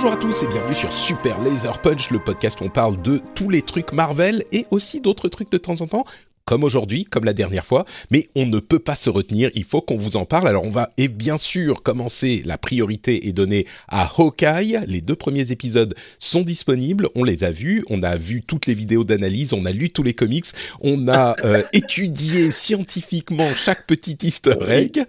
Bonjour à tous et bienvenue sur Super Laser Punch, le podcast où on parle de tous les trucs Marvel et aussi d'autres trucs de temps en temps, comme aujourd'hui, comme la dernière fois, mais on ne peut pas se retenir, il faut qu'on vous en parle. Alors on va et bien sûr commencer, la priorité est donnée à Hawkeye, les deux premiers épisodes sont disponibles, on les a vus, on a vu toutes les vidéos d'analyse, on a lu tous les comics, on a euh, étudié scientifiquement chaque petit easter egg,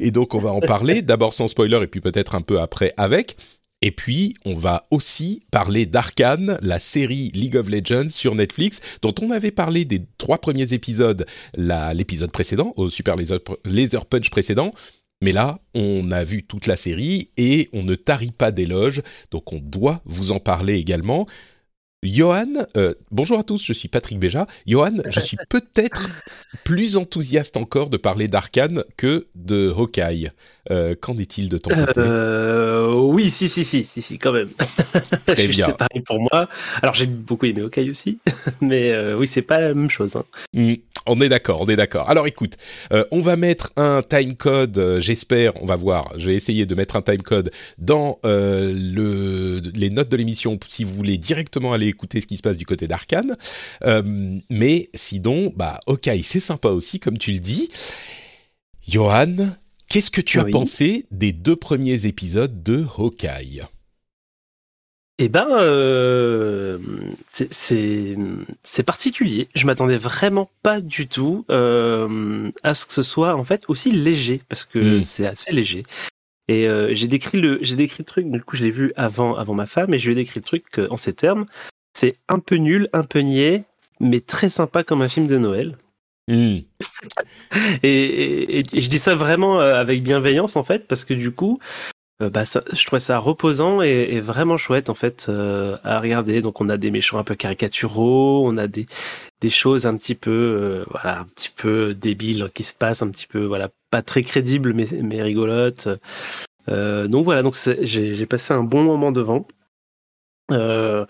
et donc on va en parler, d'abord sans spoiler et puis peut-être un peu après avec. Et puis, on va aussi parler d'Arkane, la série League of Legends sur Netflix, dont on avait parlé des trois premiers épisodes, l'épisode précédent, au Super Laser, Punch précédent. Mais là, on a vu toute la série et on ne tarit pas d'éloges, donc on doit vous en parler également. Johan, euh, bonjour à tous, je suis Patrick Béja. Johan, je suis peut-être plus enthousiaste encore de parler d'Arkane que de Hawkeye. Euh, qu'en est-il de ton côté? Euh, Oui, si, si, si, si, si, quand même. Très bien. C'est pareil pour moi. Alors j'ai beaucoup aimé Hawkeye aussi, mais euh, oui, c'est pas la même chose. Hein. Mm, on est d'accord, on est d'accord. Alors écoute, on va mettre un timecode, j'espère, on va voir, je vais essayer de mettre un timecode dans le, les notes de l'émission si vous voulez directement aller écouter ce qui se passe du côté d'Arkane. mais sinon, bah ok, c'est sympa aussi, comme tu le dis. Johan, qu'est-ce que tu as pensé des deux premiers épisodes de Hawkeye? Eh ben, euh, c'est- particulier. Je m'attendais vraiment pas du tout euh, à ce que ce soit en fait aussi léger, parce que Mm. c'est assez léger. Et euh, j'ai décrit le j'ai décrit le truc. Du coup, je l'ai vu avant avant ma femme, et je lui ai décrit le truc euh, en ces termes. C'est un peu nul, un peu niais, mais très sympa comme un film de Noël. Hmm. Et, et- et je dis ça vraiment euh, avec bienveillance en fait, parce que du coup, euh, bah, ça, je trouvais ça reposant et, et vraiment chouette en fait euh, à regarder. Donc on a des méchants un peu caricaturaux, on a des des choses un petit peu euh, voilà un petit peu débiles qui se passent, un petit peu voilà pas très crédibles mais mais rigolotes. Donc voilà, donc j'ai passé un bon moment devant. Euh,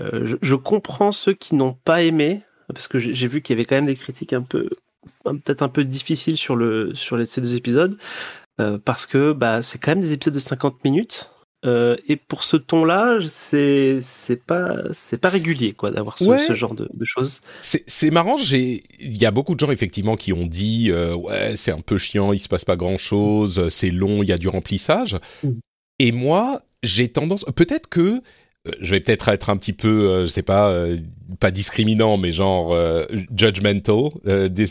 euh, je, je comprends ceux qui n'ont pas aimé parce que j'ai vu qu'il y avait quand même des critiques un peu peut-être un peu difficiles sur le sur les, ces deux épisodes euh, parce que bah c'est quand même des épisodes de 50 minutes euh, et pour ce ton-là c'est c'est pas c'est pas régulier quoi d'avoir ce, Ouais. ce genre de, de choses. C'est marrant, j'ai il y a beaucoup de gens effectivement qui ont dit euh, ouais, c'est un peu chiant, il se passe pas grand-chose, c'est long, il y a du remplissage. Mm. Et moi, j'ai tendance peut-être que je vais peut-être être un petit peu euh, je sais pas euh, pas discriminant mais genre euh, judgmental euh, des-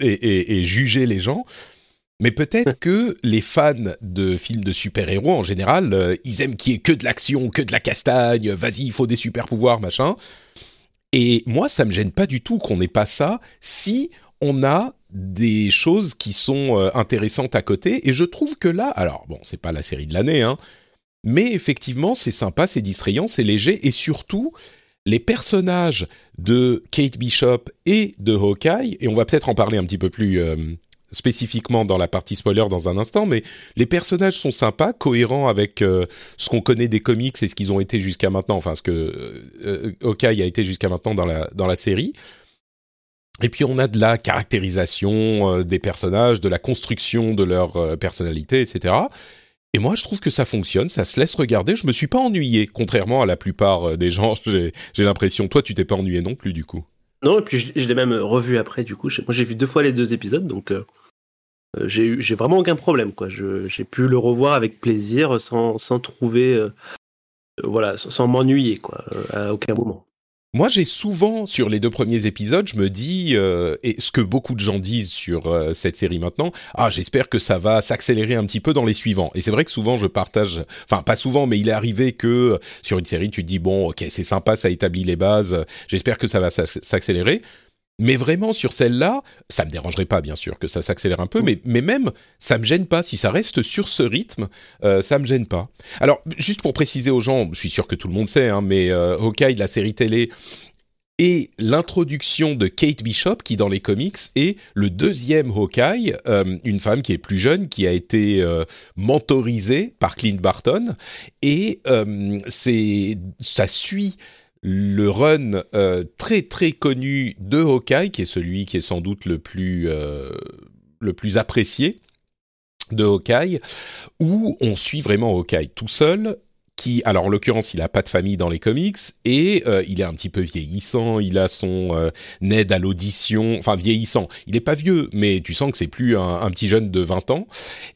et, et- et juger les gens. Mais peut-être que les fans de films de super-héros en général, euh, ils aiment qu'il y ait que de l'action, que de la castagne, vas-y, il faut des super-pouvoirs, machin. Et moi, ça me gêne pas du tout qu'on n'ait pas ça si on a des choses qui sont euh, intéressantes à côté. Et je trouve que là, alors bon, c'est pas la série de l'année, hein, mais effectivement, c'est sympa, c'est distrayant, c'est léger, et surtout les personnages de Kate Bishop et de Hawkeye, et on va peut-être en parler un petit peu plus euh, spécifiquement dans la partie spoiler dans un instant, mais les personnages sont sympas, cohérents avec euh, ce qu'on connaît des comics et ce qu'ils ont été jusqu'à maintenant, enfin ce que euh, euh, Hawkeye a été jusqu'à maintenant dans la, série. Et puis on a de la caractérisation des personnages, de la construction de leur personnalité, etc. Et moi, je trouve que ça fonctionne, ça se laisse regarder. Je me suis pas ennuyé, contrairement à la plupart euh, des gens. J'ai l'impression. Toi, tu t'es pas ennuyé non plus, du coup. Non et puis je, l'ai même revu après du coup. Moi j'ai vu deux fois les deux épisodes donc euh, euh, j'ai vraiment aucun problème quoi. J'ai pu le revoir avec plaisir sans sans trouver euh, euh, voilà sans, sans m'ennuyer quoi euh, à aucun moment. Moi, j'ai souvent, sur les deux premiers épisodes, je me dis, euh, et ce que beaucoup de gens disent sur euh, cette série maintenant, ah, j'espère que ça va s'accélérer un petit peu dans les suivants. Et c'est vrai que souvent, je partage, enfin, pas souvent, mais il est arrivé que sur une série, tu te dis, bon, ok, c'est sympa, ça établit les bases, j'espère que ça va s'accélérer. Mais vraiment, sur celle-là, ça me dérangerait pas, bien sûr, que ça s'accélère un peu, mais, mais même, ça me gêne pas. Si ça reste sur ce rythme, euh, ça me gêne pas. Alors, juste pour préciser aux gens, je suis sûr que tout le monde sait, hein, mais euh, Hawkeye, la série télé, et l'introduction de Kate Bishop, qui dans les comics est le deuxième Hawkeye, euh, une femme qui est plus jeune, qui a été euh, mentorisée par Clint Barton, et euh, c'est ça suit le run euh, très très connu de Hawkeye, qui est celui qui est sans doute le plus euh, le plus apprécié de Hawkeye, où on suit vraiment Hawkeye tout seul qui, alors en l'occurrence, il a pas de famille dans les comics et euh, il est un petit peu vieillissant. Il a son euh, aide à l'audition, enfin vieillissant. Il est pas vieux, mais tu sens que c'est plus un, un, petit jeune de 20 ans.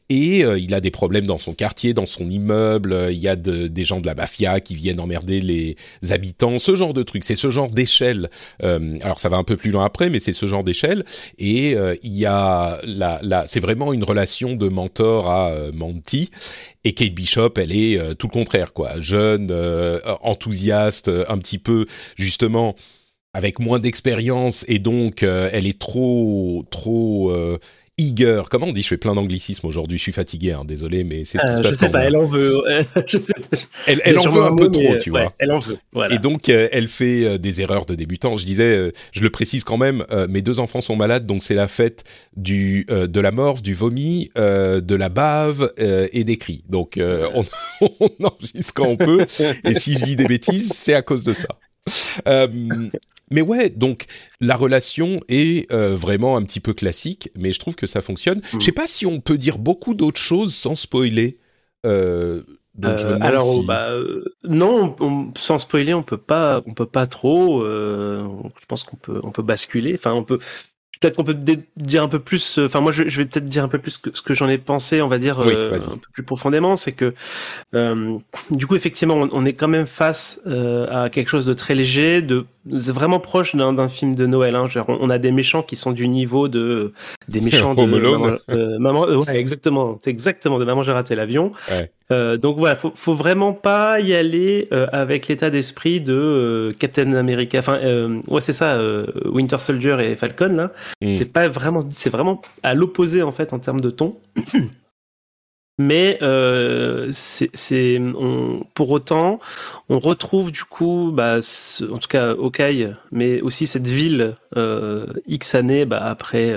Et euh, il a des problèmes dans son quartier, dans son immeuble. Il y a de, des gens de la mafia qui viennent emmerder les habitants, ce genre de truc. C'est ce genre d'échelle. Euh, alors ça va un peu plus loin après, mais c'est ce genre d'échelle. Et euh, il y a la, la c'est vraiment une relation de mentor à Monty. Et Kate Bishop, elle est tout le contraire, quoi. Jeune, enthousiaste, un petit peu justement avec moins d'expérience et donc elle est trop trop eager. Comment on dit? Je fais plein d'anglicismes aujourd'hui. Je suis fatigué, hein, désolé, mais c'est ce qui Euh, se je passe. sais en pas, elle en veut. je sais pas. Elle, elle en veut un peu trop, tu ouais, vois. Elle en veut. Voilà. Et donc, euh, elle fait euh, des erreurs de débutant. Je disais, euh, je le précise quand même, euh, mes deux enfants sont malades, donc c'est la fête du euh, de la morve, du vomi, euh, de la bave euh, et des cris. Donc, euh, on, on enregistre quand on peut. Et si je dis des bêtises, c'est à cause de ça. Euh, mais ouais, donc la relation est euh, vraiment un petit peu classique, mais je trouve que ça fonctionne. Mm. Je sais pas si on peut dire beaucoup d'autres choses sans spoiler. Euh, donc je me Euh, demande alors, si- bah, euh, non, on- on- sans spoiler, on peut pas, on peut pas trop. euh, je pense qu'on peut, on peut basculer. Enfin, on peut. Peut-être qu'on peut dire un peu plus. euh, Enfin, moi, je, vais peut-être dire un peu plus que ce que j'en ai pensé. On va dire Oui, euh, un peu plus profondément. C'est que, euh, du coup, effectivement, on, on est quand même face à quelque chose de très léger, de vraiment proche d'un film de Noël. Hein. Genre, on, on a des méchants qui sont du niveau de des méchants de Home Alone. Maman, euh, Maman- euh, ouais, exactement. C'est exactement de Maman j'ai raté l'avion. Ouais. Euh, donc voilà, faut, faut vraiment pas y aller euh, avec l'état d'esprit de euh, Captain America. Enfin, ouais, c'est ça, Winter Soldier et Falcon là. Mm. C'est pas vraiment, c'est vraiment à l'opposé en fait en termes de ton. Mais c'est, pour autant, on retrouve du coup, bah, ce- en tout cas Hawkeye, mais aussi cette ville X années bah, après,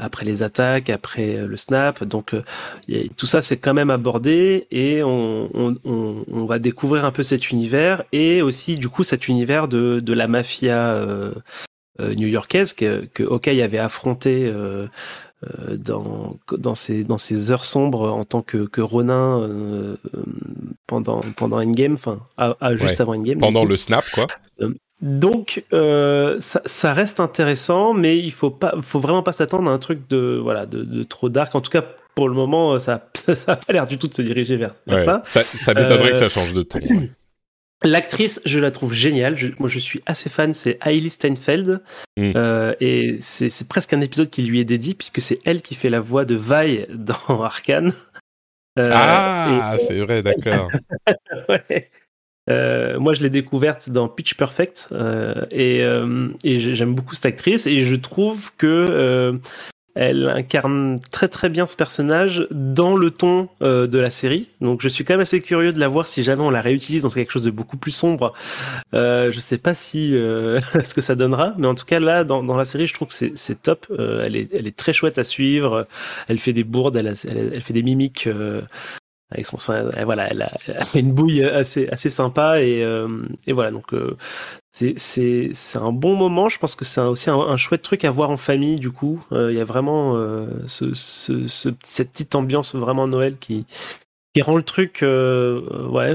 après les attaques, après euh, le snap. Donc euh, a- tout ça c'est quand même abordé et on, on, on, on va découvrir un peu cet univers et aussi du coup cet univers de, de la mafia euh, euh, new-yorkaise que, que Hawkeye avait affronté euh, euh, dans, dans, ses heures sombres en tant que, que Ronin euh, euh, pendant, pendant Endgame, enfin à, à- juste Ouais. avant Endgame. pendant le snap, quoi. Donc ça, ça reste intéressant, mais il faut pas, faut vraiment pas s'attendre à un truc de voilà de, de trop dark. En tout cas, pour le moment, ça ça a pas l'air du tout de se diriger vers, vers Ouais. ça. Ça, ça m'étonnerait Euh, que ça change de ton. L'actrice, je la trouve géniale. Je- moi, je suis assez fan. C'est Hailey Steinfeld, Mm. Euh, et c'est presque un épisode qui lui est dédié puisque c'est elle qui fait la voix de Vi dans Arkane. Euh, ah, c'est vrai, d'accord. Ouais. Euh, moi, je l'ai découverte dans Pitch Perfect euh, et, euh, et j'ai- j'aime beaucoup cette actrice et je trouve que euh, elle incarne très très bien ce personnage dans le ton euh, de la série. Donc, je suis quand même assez curieux de la voir si jamais on la réutilise dans quelque chose de beaucoup plus sombre. Euh, je sais pas si ce que ça donnera, mais en tout cas là, dans, dans la série, je trouve que c'est- top. Elle est elle est très chouette à suivre. Elle fait des bourdes, elle, a- elle, elle fait des mimiques. Avec son voilà elle a, elle a une bouille assez assez sympa et euh, et voilà donc euh, c'est c'est c'est un bon moment je pense que c'est aussi un, un chouette truc à voir en famille du coup Euh, il y a vraiment ce, ce, ce- cette petite ambiance vraiment Noël qui qui rend le truc ouais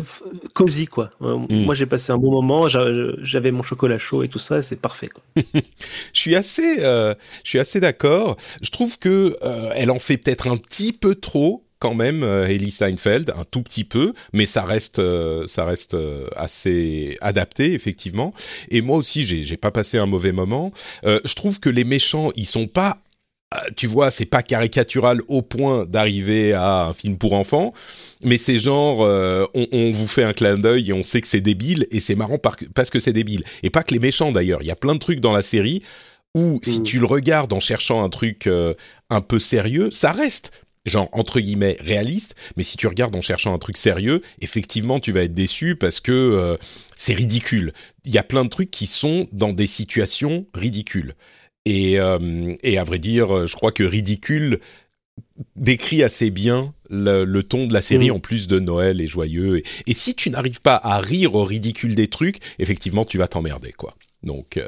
cosy quoi Mm. moi j'ai passé un bon moment j'a- j'avais mon chocolat chaud et tout ça c'est parfait quoi Je suis assez, je suis assez d'accord. Je trouve que elle en fait peut-être un petit peu trop quand même euh, Ellie Steinfeld un tout petit peu, mais ça reste euh, ça reste euh, assez adapté effectivement. Et moi aussi j'ai j'ai pas passé un mauvais moment. Euh, je trouve que les méchants ils sont pas euh, tu vois, c'est pas caricatural au point d'arriver à un film pour enfants, mais c'est genre, euh, on, on vous fait un clin d'œil et on sait que c'est débile, et c'est marrant par- parce que c'est débile. Et pas que les méchants d'ailleurs, il y a plein de trucs dans la série où si Mm. tu le regardes en cherchant un truc euh, un peu sérieux, ça reste genre entre guillemets réaliste, mais si tu regardes en cherchant un truc sérieux, effectivement tu vas être déçu parce que euh, c'est ridicule. Il y a plein de trucs qui sont dans des situations ridicules. Et, euh, et à vrai dire, je crois que ridicule décrit assez bien le, le ton de la série Mm. en plus de Noël et joyeux. Et, et si tu n'arrives pas à rire au ridicule des trucs, effectivement, tu vas t'emmerder, quoi. Donc, euh,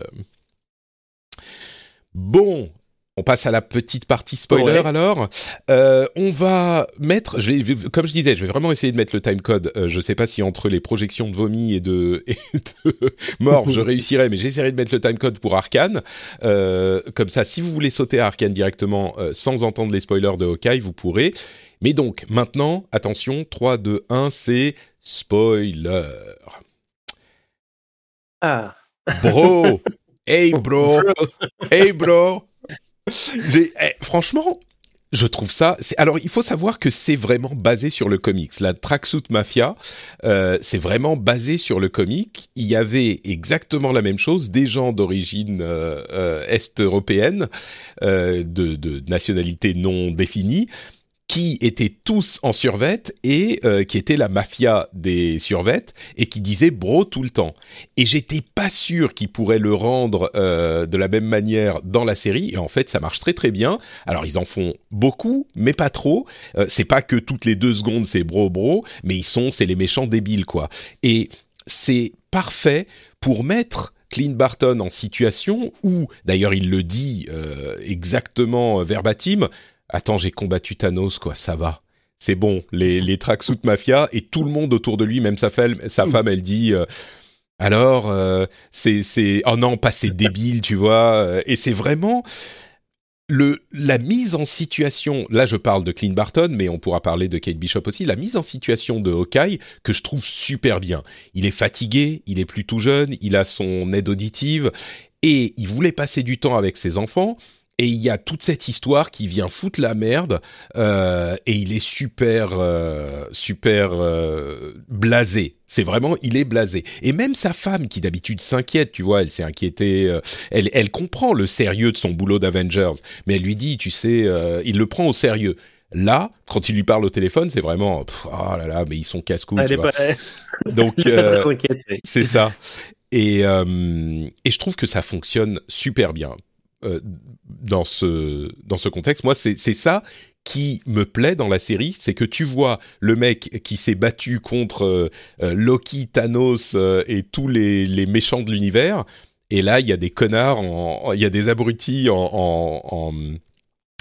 bon. On passe à la petite partie spoiler Ouais. alors. Euh, on va mettre, je vais, comme je disais, je vais vraiment essayer de mettre le timecode. Euh, je sais pas si entre les projections de vomi et de, et de mort, je réussirai, mais j'essaierai de mettre le timecode pour Arkane. Euh, comme ça, si vous voulez sauter à Arkane directement sans entendre les spoilers de Hawkeye, vous pourrez. Mais donc, maintenant, attention, 3, 2, 1, c'est spoiler. Ah. Bro Hey bro Hey bro Eh, franchement, je trouve ça. Alors, il faut savoir que c'est vraiment basé sur le comics. La Tracksuit Mafia, euh, c'est vraiment basé sur le comic. Il y avait exactement la même chose, des gens d'origine euh, euh, est-européenne, euh, de, de nationalité non définie, qui étaient tous en survette et euh, qui étaient la mafia des survettes et qui disaient bro tout le temps. Et j'étais pas sûr qu'ils pourraient le rendre euh, de la même manière dans la série. Et en fait, ça marche très très bien. Alors ils en font beaucoup, mais pas trop. Euh, c'est pas que toutes les deux secondes c'est bro bro, mais ils sont c'est les méchants débiles quoi. Et c'est parfait pour mettre Clint Barton en situation où, d'ailleurs il le dit euh, exactement euh, verbatim, attends j'ai combattu Thanos quoi, ça va. C'est bon, les, les tracksuit mafia et tout le monde autour de lui, même sa femme, sa femme elle dit... euh, alors, euh, c'est, c'est, oh non, pas c'est débile, tu vois. euh, Et c'est vraiment le, la mise en situation. Là, je parle de Clint Barton, mais on pourra parler de Kate Bishop aussi. La mise en situation de Hawkeye que je trouve super bien. Il est fatigué, il est plus tout jeune, il a son aide auditive et il voulait passer du temps avec ses enfants. Et il y a toute cette histoire qui vient foutre la merde euh, et il est super euh, super euh, blasé. C'est vraiment il est blasé. Et même sa femme qui d'habitude s'inquiète, tu vois, elle s'est inquiétée. euh, elle elle comprend le sérieux de son boulot d'Avengers, mais elle lui dit, tu sais, euh, il le prend au sérieux. Là, quand il lui parle au téléphone, c'est vraiment pff, oh là là, mais ils sont vois. pas, Donc euh, c'est ça. Et, euh, et je trouve que ça fonctionne super bien euh, dans ce dans ce contexte. Moi, c'est ça qui me plaît dans la série, c'est que tu vois le mec qui s'est battu contre euh, euh, Loki, Thanos euh, et tous les, les méchants de l'univers, et là il y a des connards, il y a des abrutis en, en, en-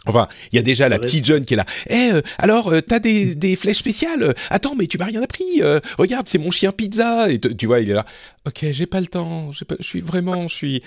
Enfin, il y a déjà la petite jeune qui est là. Eh, euh, alors, euh, t'as des, des flèches spéciales? Attends, mais tu m'as rien appris. Euh, regarde, c'est mon chien pizza. Et tu vois, il est là. Ok, j'ai pas le temps. Pas, je suis vraiment, je suis.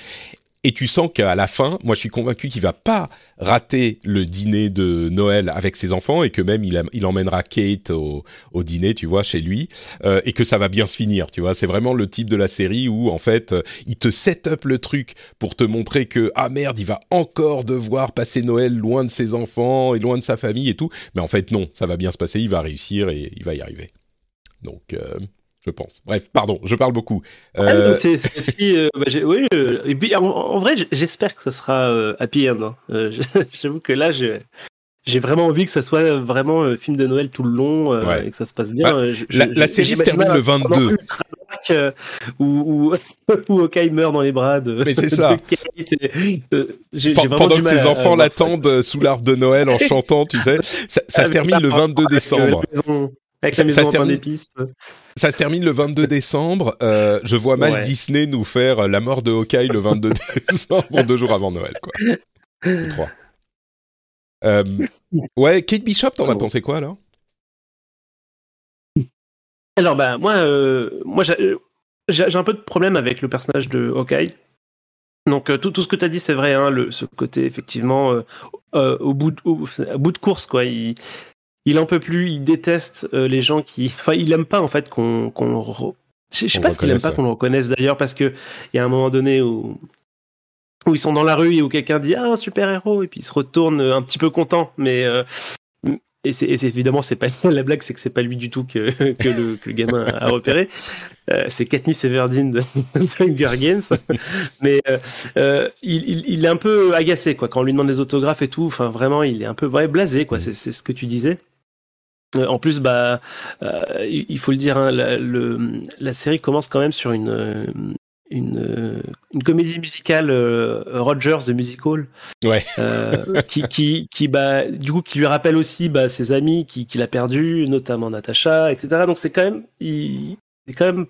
Et tu sens qu'à la fin, moi, je suis convaincu qu'il va pas rater le dîner de Noël avec ses enfants et que même il, emmènera Kate au, au dîner, tu vois, chez lui, euh, et que ça va bien se finir. Tu vois, c'est vraiment le type de la série où en fait, euh, il te set up le truc pour te montrer que ah merde, il va encore devoir passer Noël loin de ses enfants et loin de sa famille et tout. Mais en fait, non, ça va bien se passer. Il va réussir et il va y arriver. Donc. euh, je pense. Bref, pardon, je parle beaucoup. Ah, Euh, euh, bah, oui, euh, et puis en, en vrai, j'espère que ça sera euh, happy end. hein. Euh, J'avoue que là, j'ai vraiment envie que ça soit vraiment euh, film de Noël tout le long Ouais. et que ça se passe bien. Bah, je- la- la série se termine le un moment 22. ultra dark, euh, où, où, où Hawkeye meurt dans les bras de, Mais c'est ça. Et, pendant que ses enfants l'attendent sous l'arbre de Noël en chantant, tu sais. Ça, ça se Avec termine le 22 avec, euh, décembre. la maison- Avec Ça- la maison en termine- d'épices. Ça se termine le 22 décembre. Euh, je vois mal Ouais. Disney nous faire euh, la mort de Hawkeye le 22 décembre, deux jours avant Noël, quoi. Ou trois. Euh, ouais, Kate Bishop, t'en as pensé quoi alors? Alors bah moi, euh, moi j'ai un peu de problème avec le personnage de Hawkeye. Donc tout, tout ce que tu as dit c'est vrai, hein, le, ce côté effectivement euh, au, bout de, au, au bout de course quoi, il, il en peut plus, il déteste les gens qui, enfin, il aime pas en fait qu'on qu'on je sais pas ce qu'il aime pas qu'on le reconnaisse d'ailleurs parce que il y a un moment donné où où ils sont dans la rue et où quelqu'un dit ah un super héros et puis il se retourne un petit peu content mais et c'est évidemment c'est pas la blague c'est que c'est pas lui du tout que, que, le, que le gamin a repéré. Euh, c'est Katniss Everdeen de, Hunger Games. Mais euh, euh, il, il, est un peu agacé quoi quand on lui demande des autographes et tout. Enfin vraiment il est un peu ouais, blasé quoi. C'est ce que tu disais en plus, bah, il faut le dire, hein, la, le, la série commence quand même sur une, une, euh, une comédie musicale euh, Rogers the musical ouais. euh, qui qui qui bah du coup qui lui rappelle aussi bah ses amis qui qu'il a perdu notamment Natacha etc donc c'est quand même il c'est quand même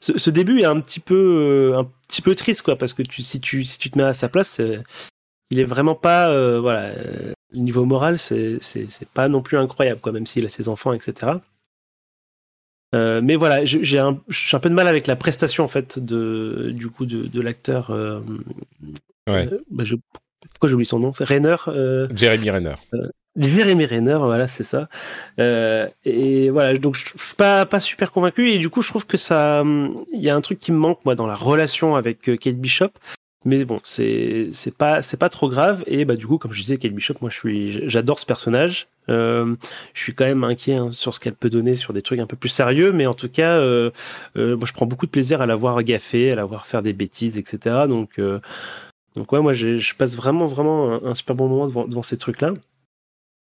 ce, ce, début est un petit peu euh, un petit peu triste quoi parce que tu si tu si tu te mets à sa place il est vraiment pas voilà le niveau moral c'est pas non plus incroyable quoi même s'il a ses enfants etc euh, mais voilà, j'ai un, un peu de mal avec la prestation en fait de du coup de, de l'acteur. Euh, ouais. Euh, bah je, pourquoi j'oublie son nom? C'est Renner. Jeremy Renner. Jeremy Renner, voilà, c'est ça. et voilà, donc je, je suis pas pas super convaincu et du coup je trouve que ça, il y a un truc qui me manque moi dans la relation avec Kate Bishop. Mais bon, c'est c'est pas c'est pas trop grave et bah du coup comme je disais Kate Bishop, moi je suis j'adore ce personnage. Euh, je suis quand même inquiet hein, sur ce qu'elle peut donner sur des trucs un peu plus sérieux, mais en tout cas, euh, euh, moi je prends beaucoup de plaisir à la voir gaffer, à la voir faire des bêtises, etc. Donc donc ouais, moi je passe vraiment vraiment un, super bon moment devant, devant ces trucs là.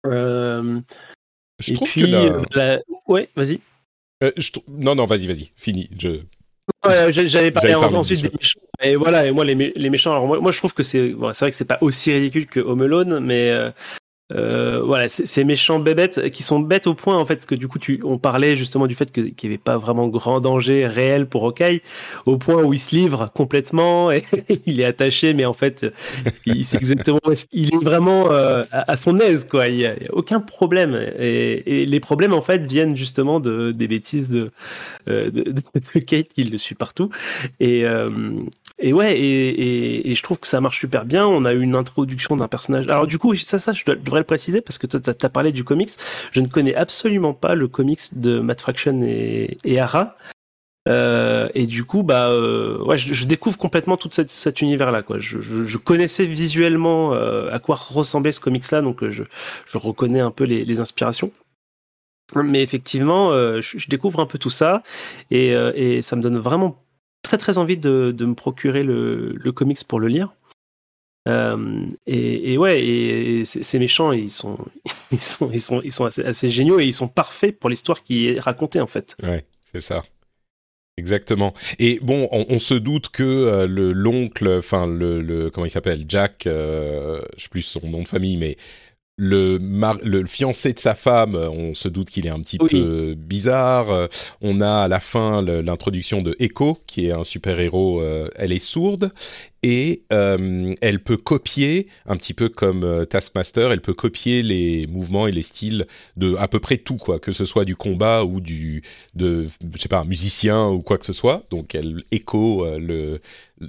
Je trouve puis, que la... ouais, vas-y. Je... Non non, vas-y vas-y, fini. Je Ouais, j'avais parlé ensuite des méchants. Et voilà, et moi les, méchants. Alors moi, moi, je trouve que c'est bon, c'est vrai que c'est pas aussi ridicule que Home Alone, mais euh, euh, voilà, ces méchants bébêtes qui sont bêtes au point en fait, que du coup tu, on parlait justement du fait qu'il n'y avait pas vraiment grand danger réel pour Hawkeye, au point où il se livre complètement et il est attaché, mais en fait il sait exactement, il est vraiment euh, à, son aise quoi, il n'y a, aucun problème et, les problèmes en fait viennent justement de des bêtises de euh, de, Kate qui le suit partout et et ouais, et, et, et, je trouve que ça marche super bien. On a eu une introduction d'un personnage. Alors du coup, ça, ça, je préciser parce que tu as, parlé du comics. Je ne connais absolument pas le comics de Matt Fraction et, Ara. Euh, et du coup, bah, euh, ouais, je, découvre complètement tout cet univers-là. Je, connaissais visuellement euh, à quoi ressemblait ce comics-là, donc je, reconnais un peu les, les inspirations. Mais effectivement, je, découvre un peu tout ça, et, et ça me donne vraiment très très envie de, de me procurer le, le, comics pour le lire. Euh, et, et, ouais, et, ces méchants, ils sont, ils sont, ils sont, ils sont assez, assez géniaux et ils sont parfaits pour l'histoire qui est racontée en fait. Ouais, c'est ça. Exactement. Et bon, on, on se doute que euh, le l'oncle, enfin le, le, comment il s'appelle, Jack, euh, je sais plus son nom de famille, mais le, le, fiancé de sa femme, on se doute qu'il est un petit oui. peu bizarre. On a à la fin l'introduction de Echo, qui est un super héros. Euh, elle est sourde et euh, elle peut copier un petit peu comme euh, Taskmaster. Elle peut copier les mouvements et les styles de à peu près tout quoi, que ce soit du combat ou du de je sais pas un musicien ou quoi que ce soit. Donc elle écho euh, le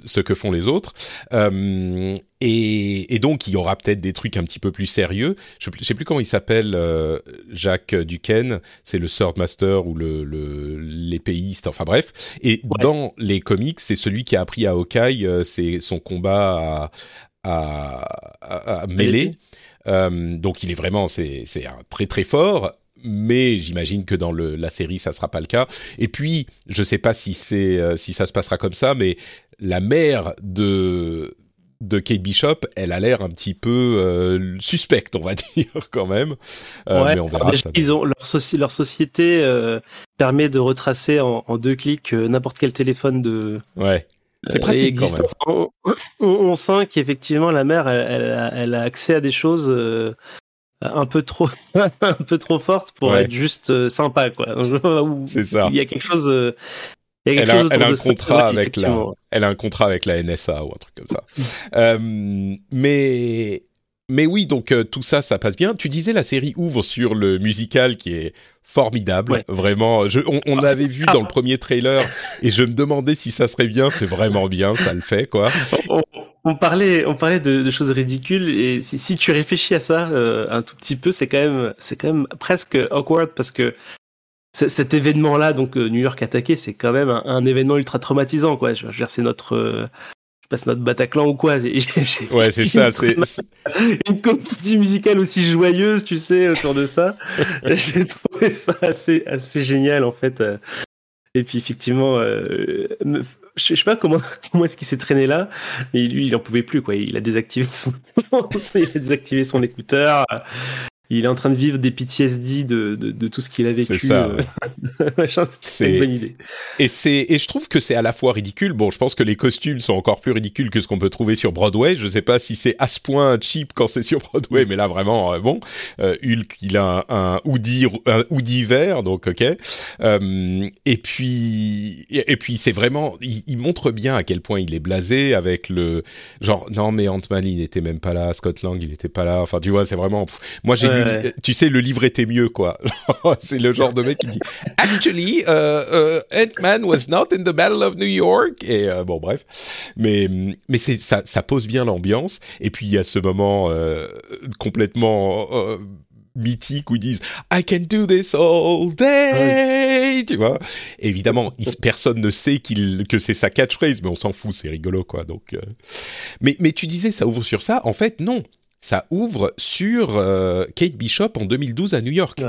ce que font les autres. Euh, et, et, donc, il y aura peut-être des trucs un petit peu plus sérieux. Je ne sais plus comment il s'appelle, euh, Jacques Duquesne. C'est le Swordmaster ou le, le l'épéiste, enfin bref. Et ouais. dans les comics, c'est celui qui a appris à Hawkeye euh, c'est son combat à, à, à, à mêler. Euh, donc, il est vraiment, c'est un très très fort mais j'imagine que dans le, la série ça sera pas le cas. Et puis je sais pas si c'est euh, si ça se passera comme ça, mais la mère de de Kate Bishop, elle a l'air un petit peu euh, suspecte, on va dire quand même. Euh, ouais, mais on verra. Déjà, ils ont leur, soci leur société euh, permet de retracer en, en deux clics n'importe quel téléphone de. Ouais. C'est pratique quand même. On, on, on sent qu'effectivement la mère, elle, elle, a, elle, a, accès à des choses euh, un peu trop, un peu trop fortes pour ouais. être juste sympa, quoi. C'est ça. Il y a quelque chose elle a, elle a un contrat avec la, elle a un contrat avec la NSA ou un truc comme ça. euh, mais, mais oui, donc euh, tout ça, ça passe bien. Tu disais la série ouvre sur le musical qui est formidable, ouais. vraiment. Je, on, on avait vu dans le premier trailer et je me demandais si ça serait bien. C'est vraiment bien, ça le fait, quoi. on, parlait, on parlait de, choses ridicules et si, si, tu réfléchis à ça euh, un tout petit peu, c'est quand même, c'est quand même presque awkward parce que cet événement-là, donc New York attaqué, c'est quand même un, événement ultra traumatisant, quoi. Je veux dire, c'est notre, passe notre Bataclan ou quoi. ouais, c'est ça. C'est une comédie musicale aussi joyeuse, tu sais, autour de ça. J'ai trouvé ça assez, assez génial en fait. Et puis effectivement, euh, je sais pas comment, comment est-ce qu'il s'est traîné là, mais lui, il en pouvait plus quoi. Il a désactivé son, il a désactivé son écouteur il est en train de vivre des PTSD de, de, de tout ce qu'il a vécu. C'est ça. Euh, c'est une bonne idée. Et c'est et je trouve que c'est à la fois ridicule. Bon, je pense que les costumes sont encore plus ridicules que ce qu'on peut trouver sur Broadway. Je sais pas si c'est à ce point cheap quand c'est sur Broadway, mais là vraiment euh, bon. Euh, Hulk, il a un, un hoodie un hoodie vert, donc ok. Euh, et puis et, puis c'est vraiment, il, il, montre bien à quel point il est blasé avec le genre non mais Ant-Man il n'était même pas là, Scott Lang il n'était pas là. Enfin tu vois, c'est vraiment. moi j'ai tu sais, le livre était mieux, quoi. c'est le genre de mec qui dit Actually, uh, Ant-Man was not in the Battle of New York. Et euh, bon, bref. Mais, mais ça, pose bien l'ambiance. Et puis, il y a ce moment euh, complètement euh, mythique où ils disent I can do this all day, tu vois. évidemment, personne ne sait que c'est sa catchphrase, mais on s'en fout, c'est rigolo quoi. Donc, mais mais tu disais ça ouvre sur ça. En fait, non ça ouvre sur euh, Kate Bishop en 2012 à New York.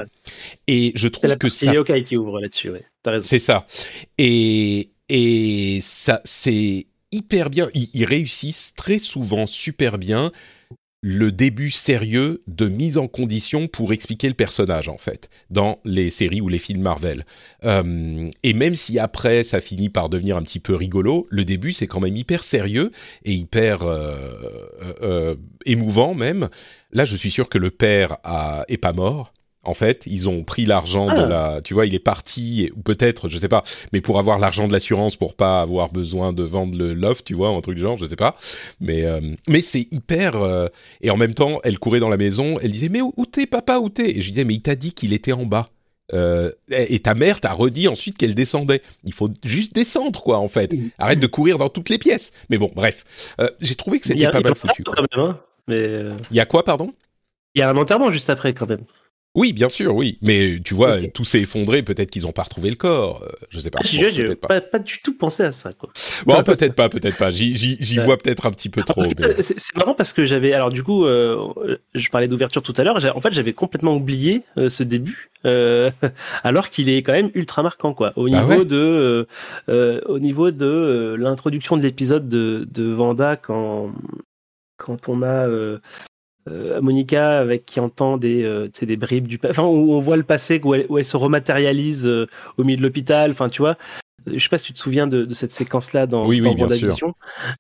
Et je trouve que ça. C'est qui ouvre là-dessus, ouais. C'est ça. Et, et ça, c'est hyper bien. ils, réussissent très souvent super bien le début sérieux de mise en condition pour expliquer le personnage en fait dans les séries ou les films Marvel. Euh, et même si après ça finit par devenir un petit peu rigolo, le début c'est quand même hyper sérieux et hyper euh, euh, émouvant même. Là, je suis sûr que le père est pas mort en fait, ils ont pris l'argent de ah. la, tu vois, il est parti ou peut-être, je sais pas, mais pour avoir l'argent de l'assurance pour pas avoir besoin de vendre le loft, tu vois, un truc du genre, je sais pas. Mais euh, mais c'est hyper euh, et en même temps, elle courait dans la maison, elle disait mais où t'es papa où t'es? Et je disais mais il t'a dit qu'il était en bas. Euh, et ta mère t'a redit ensuite qu'elle descendait. Il faut juste descendre, quoi, en fait. Arrête de courir dans toutes les pièces. Mais bon, bref. J'ai trouvé que c'était pas mal foutu. Hein, mais... Il y a quoi, pardon? Il y a un enterrement juste après, quand même. Oui, bien sûr, oui. Mais tu vois, tout s'est effondré. Peut-être qu'ils n'ont pas retrouvé le corps. Euh, je sais pas. Ah, j'ai pas. Pas, du tout pensé à ça. Quoi. Bon, peut-être pas, peut-être pas. J'y vois peut-être un petit peu trop. C'est marrant parce que j'avais. Alors du coup, euh, je parlais d'ouverture tout à l'heure. En fait, j'avais complètement oublié euh, ce début, alors qu'il est quand même ultra marquant, quoi. Au bah niveau de, au niveau de l'introduction de l'épisode de, de Vanda quand quand on a euh, Monica avec qui entend des euh, des bribes du enfin où on voit le passé où elle, où elle se rematérialise euh, au milieu de l'hôpital enfin tu vois. Je sais pas si tu te souviens de, de cette séquence là dans, oui, dans oui,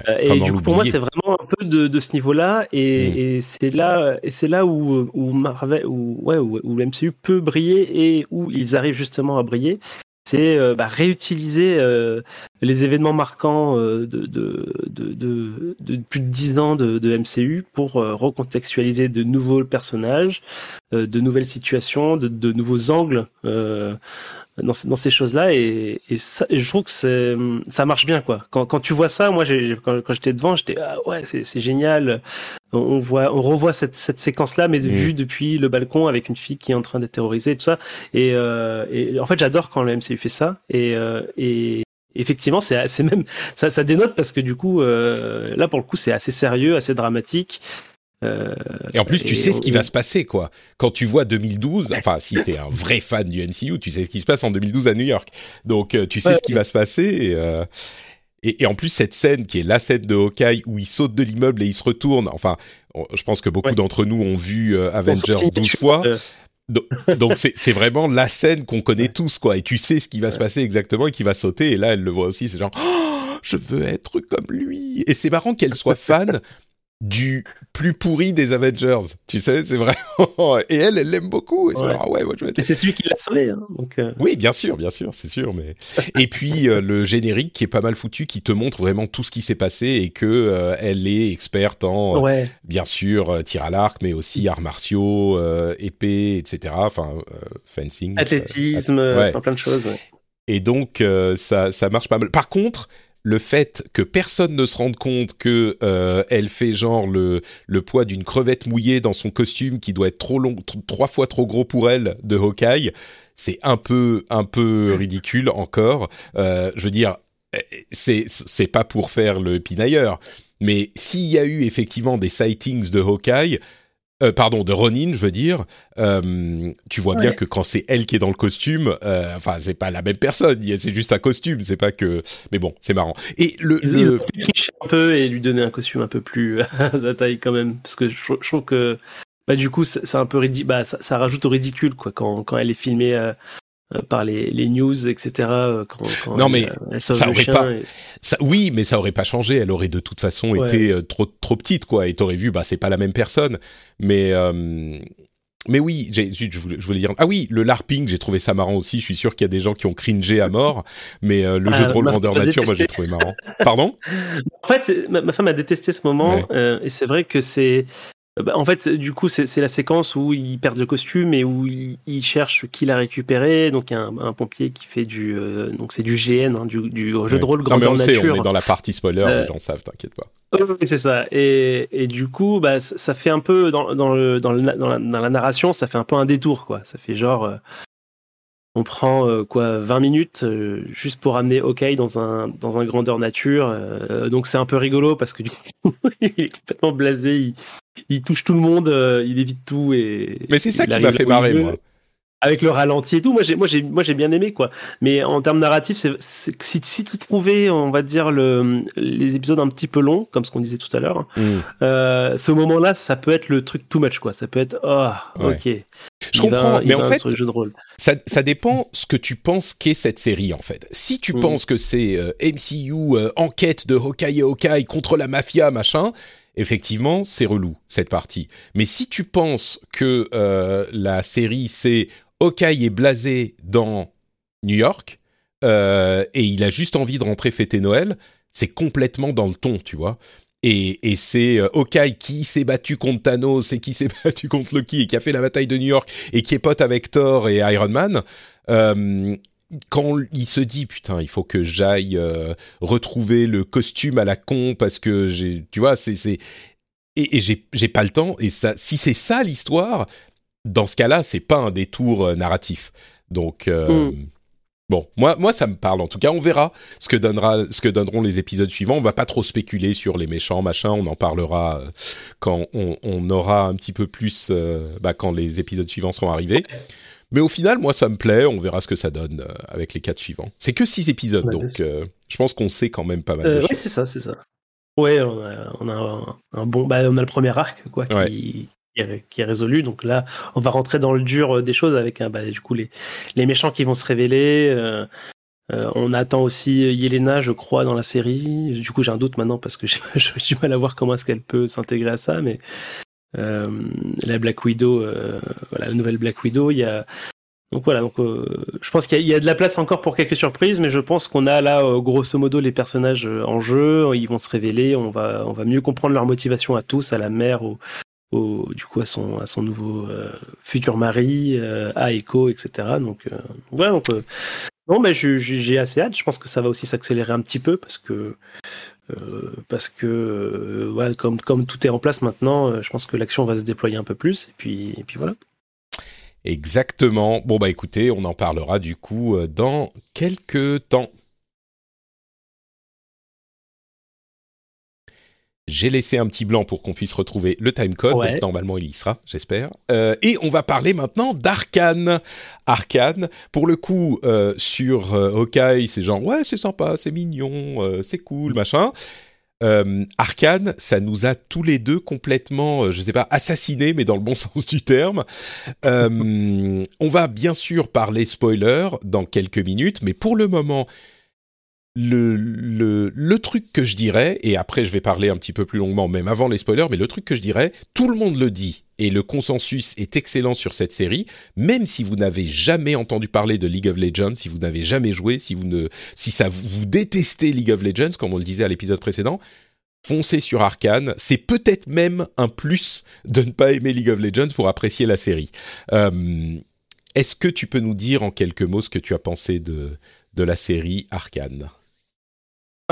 euh, et du coup pour moi c'est vraiment un peu de, de ce niveau là et, mm. et c'est là et c'est là où où Marvel où ouais où, où MCU peut briller et où ils arrivent justement à briller c'est euh, bah, réutiliser euh, les événements marquants euh, de, de, de, de, plus de dix ans de, MCU pour recontextualiser de nouveaux personnages, de nouvelles situations, de, nouveaux angles dans, dans ces choses-là et, et, ça, je trouve que ça marche bien quoi. Quand, quand tu vois ça, moi j'ai, quand, quand j'étais devant, j'étais ah ouais c'est, génial. On voit, on revoit cette, cette séquence-là, mais mm. vue depuis le balcon avec une fille qui est en train d'être terrorisée et tout ça. Et, euh, et en fait, j'adore quand le MCU fait ça. Et, euh, et effectivement, c'est, c'est même ça, ça dénote parce que du coup, euh, là pour le coup, c'est assez sérieux, assez dramatique. Euh, et en plus, tu sais ce qui va se passer, quoi. Quand tu vois 2012, enfin, si t'es un vrai fan du MCU, tu sais ce qui se passe en 2012 à New York. Donc, euh, tu sais ce qui va se passer. Euh, et, et, en plus, cette scène qui est la scène de Hawkeye où il saute de l'immeuble et il se retourne. Enfin, je pense que beaucoup d'entre nous ont vu Avengers 12 fois. Donc c'est vraiment la scène qu'on connaît tous quoi et tu sais ce qui va se passer exactement et qui va sauter et là elle le voit aussi c'est genre oh, je veux être comme lui et c'est marrant qu'elle soit fan du plus pourri des Avengers. Tu sais, c'est vraiment. Et elle, elle l'aime beaucoup. Et ah ouais, moi, je vais c'est celui qui l'a sauvé. Hein, donc euh. Oui, bien sûr, bien sûr, c'est sûr. Mais et puis euh, le générique qui est pas mal foutu, qui te montre vraiment tout ce qui s'est passé et que euh, elle est experte en, bien sûr, tir à l'arc, mais aussi arts martiaux, épée, etc. Enfin, fencing, athlétisme, plein de choses. Et donc ça, ça marche pas mal. Par contre le fait que personne ne se rende compte que euh, elle fait genre le, le poids d'une crevette mouillée dans son costume qui doit être trop long, trois fois trop gros pour elle de Hawkeye, c'est un peu un peu ridicule encore. Euh, je veux dire, c'est c'est pas pour faire le pinailleur, mais s'il y a eu effectivement des sightings de Hawkeye, euh, pardon, de Ronin, je veux dire, euh, tu vois bien que quand c'est elle qui est dans le costume, euh, enfin, c'est pas la même personne, c'est juste un costume, c'est pas que. Mais bon, c'est marrant. Et le. Ils, un peu et lui donner un costume un peu plus à sa taille quand même, parce que je, trouve que. Bah, du coup, c'est un peu ridicule. Bah, ça, ça, rajoute au ridicule, quoi, quand, quand elle est filmée euh, par les, les, news, etc. Euh, quand, quand non, mais ça aurait pas. Ça, oui, mais ça aurait pas changé. Elle aurait de toute façon été euh, trop trop petite, quoi. Et t'aurais vu, bah c'est pas la même personne. Mais mais oui, je voulais, je voulais, dire. Ah oui, le LARPing, j'ai trouvé ça marrant aussi. Je suis sûr qu'il y a des gens qui ont cringé à mort, mais le jeu de rôle grandeur nature, moi j'ai trouvé marrant. Pardon? En fait, ma, femme a détesté ce moment, et c'est vrai que c'est euh, bah, en fait, du coup, c'est la séquence où ils perdent le costume et où ils, cherchent qui l'a récupéré. Donc, il y a un, pompier qui fait du, euh, donc c'est du GN, hein, du, du, jeu de rôle grandeur non, mais on nature. Sait, on est dans la partie spoiler, euh, les gens savent, t'inquiète pas. Oui, c'est ça. Et, et, du coup, bah, ça fait un peu dans, dans, le, dans, le, dans, la, dans, la, narration, ça fait un peu un détour, quoi. Ça fait genre, on prend euh, quoi 20 minutes euh, juste pour amener OK dans un dans un grandeur nature. Euh, donc c'est un peu rigolo parce que du coup, il est complètement blasé, il, touche tout le monde, il évite tout et. Mais c'est ça qui m'a fait marrer moi avec le ralenti et tout. Moi, j'ai, moi, j'ai, moi, j'ai bien aimé, quoi. Mais en termes narratifs, c'est, si, si tu trouvais, on va dire, le, les épisodes un petit peu longs, comme ce qu'on disait tout à l'heure, mm. euh, ce moment-là, ça peut être le truc too much, quoi. Ça peut être, oh, ok. Je comprends, mais en fait, jeu de rôle. Ça, ça dépend ce que tu penses qu'est cette série, en fait. Si tu mm. penses que c'est euh, MCU, euh, enquête de Hawkeye et Hawkeye contre la mafia, machin, effectivement, c'est relou cette partie. Mais si tu penses que la série c'est Hawkeye est blasé dans New York euh, et il a juste envie de rentrer fêter Noël. C'est complètement dans le ton, tu vois. Et, c'est euh, Hawkeye qui s'est battu contre Thanos et qui s'est battu contre Loki et qui a fait la bataille de New York et qui est pote avec Thor et Iron Man. Euh, quand il se dit putain il faut que j'aille retrouver le costume à la con parce que j'ai tu vois c'est et, et j'ai j'ai pas le temps et ça si c'est ça l'histoire dans ce cas-là, c'est pas un détour euh, narratif. Donc euh, mm. bon, moi moi ça me parle en tout cas, on verra ce que donnera ce que donneront les épisodes suivants. On va pas trop spéculer sur les méchants, machin, on en parlera euh, quand on, aura un petit peu plus bah, quand les épisodes suivants seront arrivés. Mais au final, moi, ça me plaît. On verra ce que ça donne avec les quatre suivants. C'est que six épisodes, donc je pense qu'on sait quand même pas mal. oui, c'est ça, c'est ça. Ouais, on a, un, bon, bah, on a le premier arc, quoi, qui, qui est résolu. Donc là, on va rentrer dans le dur euh, des choses avec bah, du coup les, les méchants qui vont se révéler. Euh, euh, on attend aussi Yelena, je crois, dans la série. Du coup, j'ai un doute maintenant parce que j'ai du mal à voir comment est-ce qu'elle peut s'intégrer à ça. Mais la Black Widow, voilà, la nouvelle Black Widow, il y a donc voilà, donc je pense qu'il y, a de la place encore pour quelques surprises, mais je pense qu'on a là grosso modo les personnages en jeu, ils vont se révéler, on va on va mieux comprendre leur motivation à tous, à la mère, au, du coup à son à son nouveau euh, futur mari, euh, à Echo, etc. Donc euh, voilà donc non mais j'ai assez hâte. Je pense que ça va aussi s'accélérer un petit peu parce que parce que voilà comme comme tout est en place maintenant, je pense que l'action va se déployer un peu plus et puis et puis voilà. Exactement. Bon bah écoutez, on en parlera du coup dans quelques temps. J'ai laissé un petit blanc pour qu'on puisse retrouver le timecode. Normalement, il y sera, j'espère. Euh, et on va parler maintenant d'Arkane. Arkane, pour le coup, euh, sur euh, Hawkeye, c'est genre, ouais, c'est sympa, c'est mignon, euh, c'est cool, machin. Euh, Arkane, ça nous a tous les deux complètement, je sais pas, assassinés, mais dans le bon sens du terme. on va bien sûr parler spoiler dans quelques minutes, mais pour le moment, le, truc que je dirais, et après je vais parler un petit peu plus longuement, même avant les spoilers, mais le truc que je dirais, tout le monde le dit, et le consensus est excellent sur cette série, même si vous n'avez jamais entendu parler de League of Legends, si vous n'avez jamais joué, si vous ne, si ça vous détestez League of Legends, comme on le disait à l'épisode précédent, foncez sur Arkane. C'est peut-être même un plus de ne pas aimer League of Legends pour apprécier la série. Euh, Est-ce que tu peux nous dire en quelques mots ce que tu as pensé de, de la série Arkane?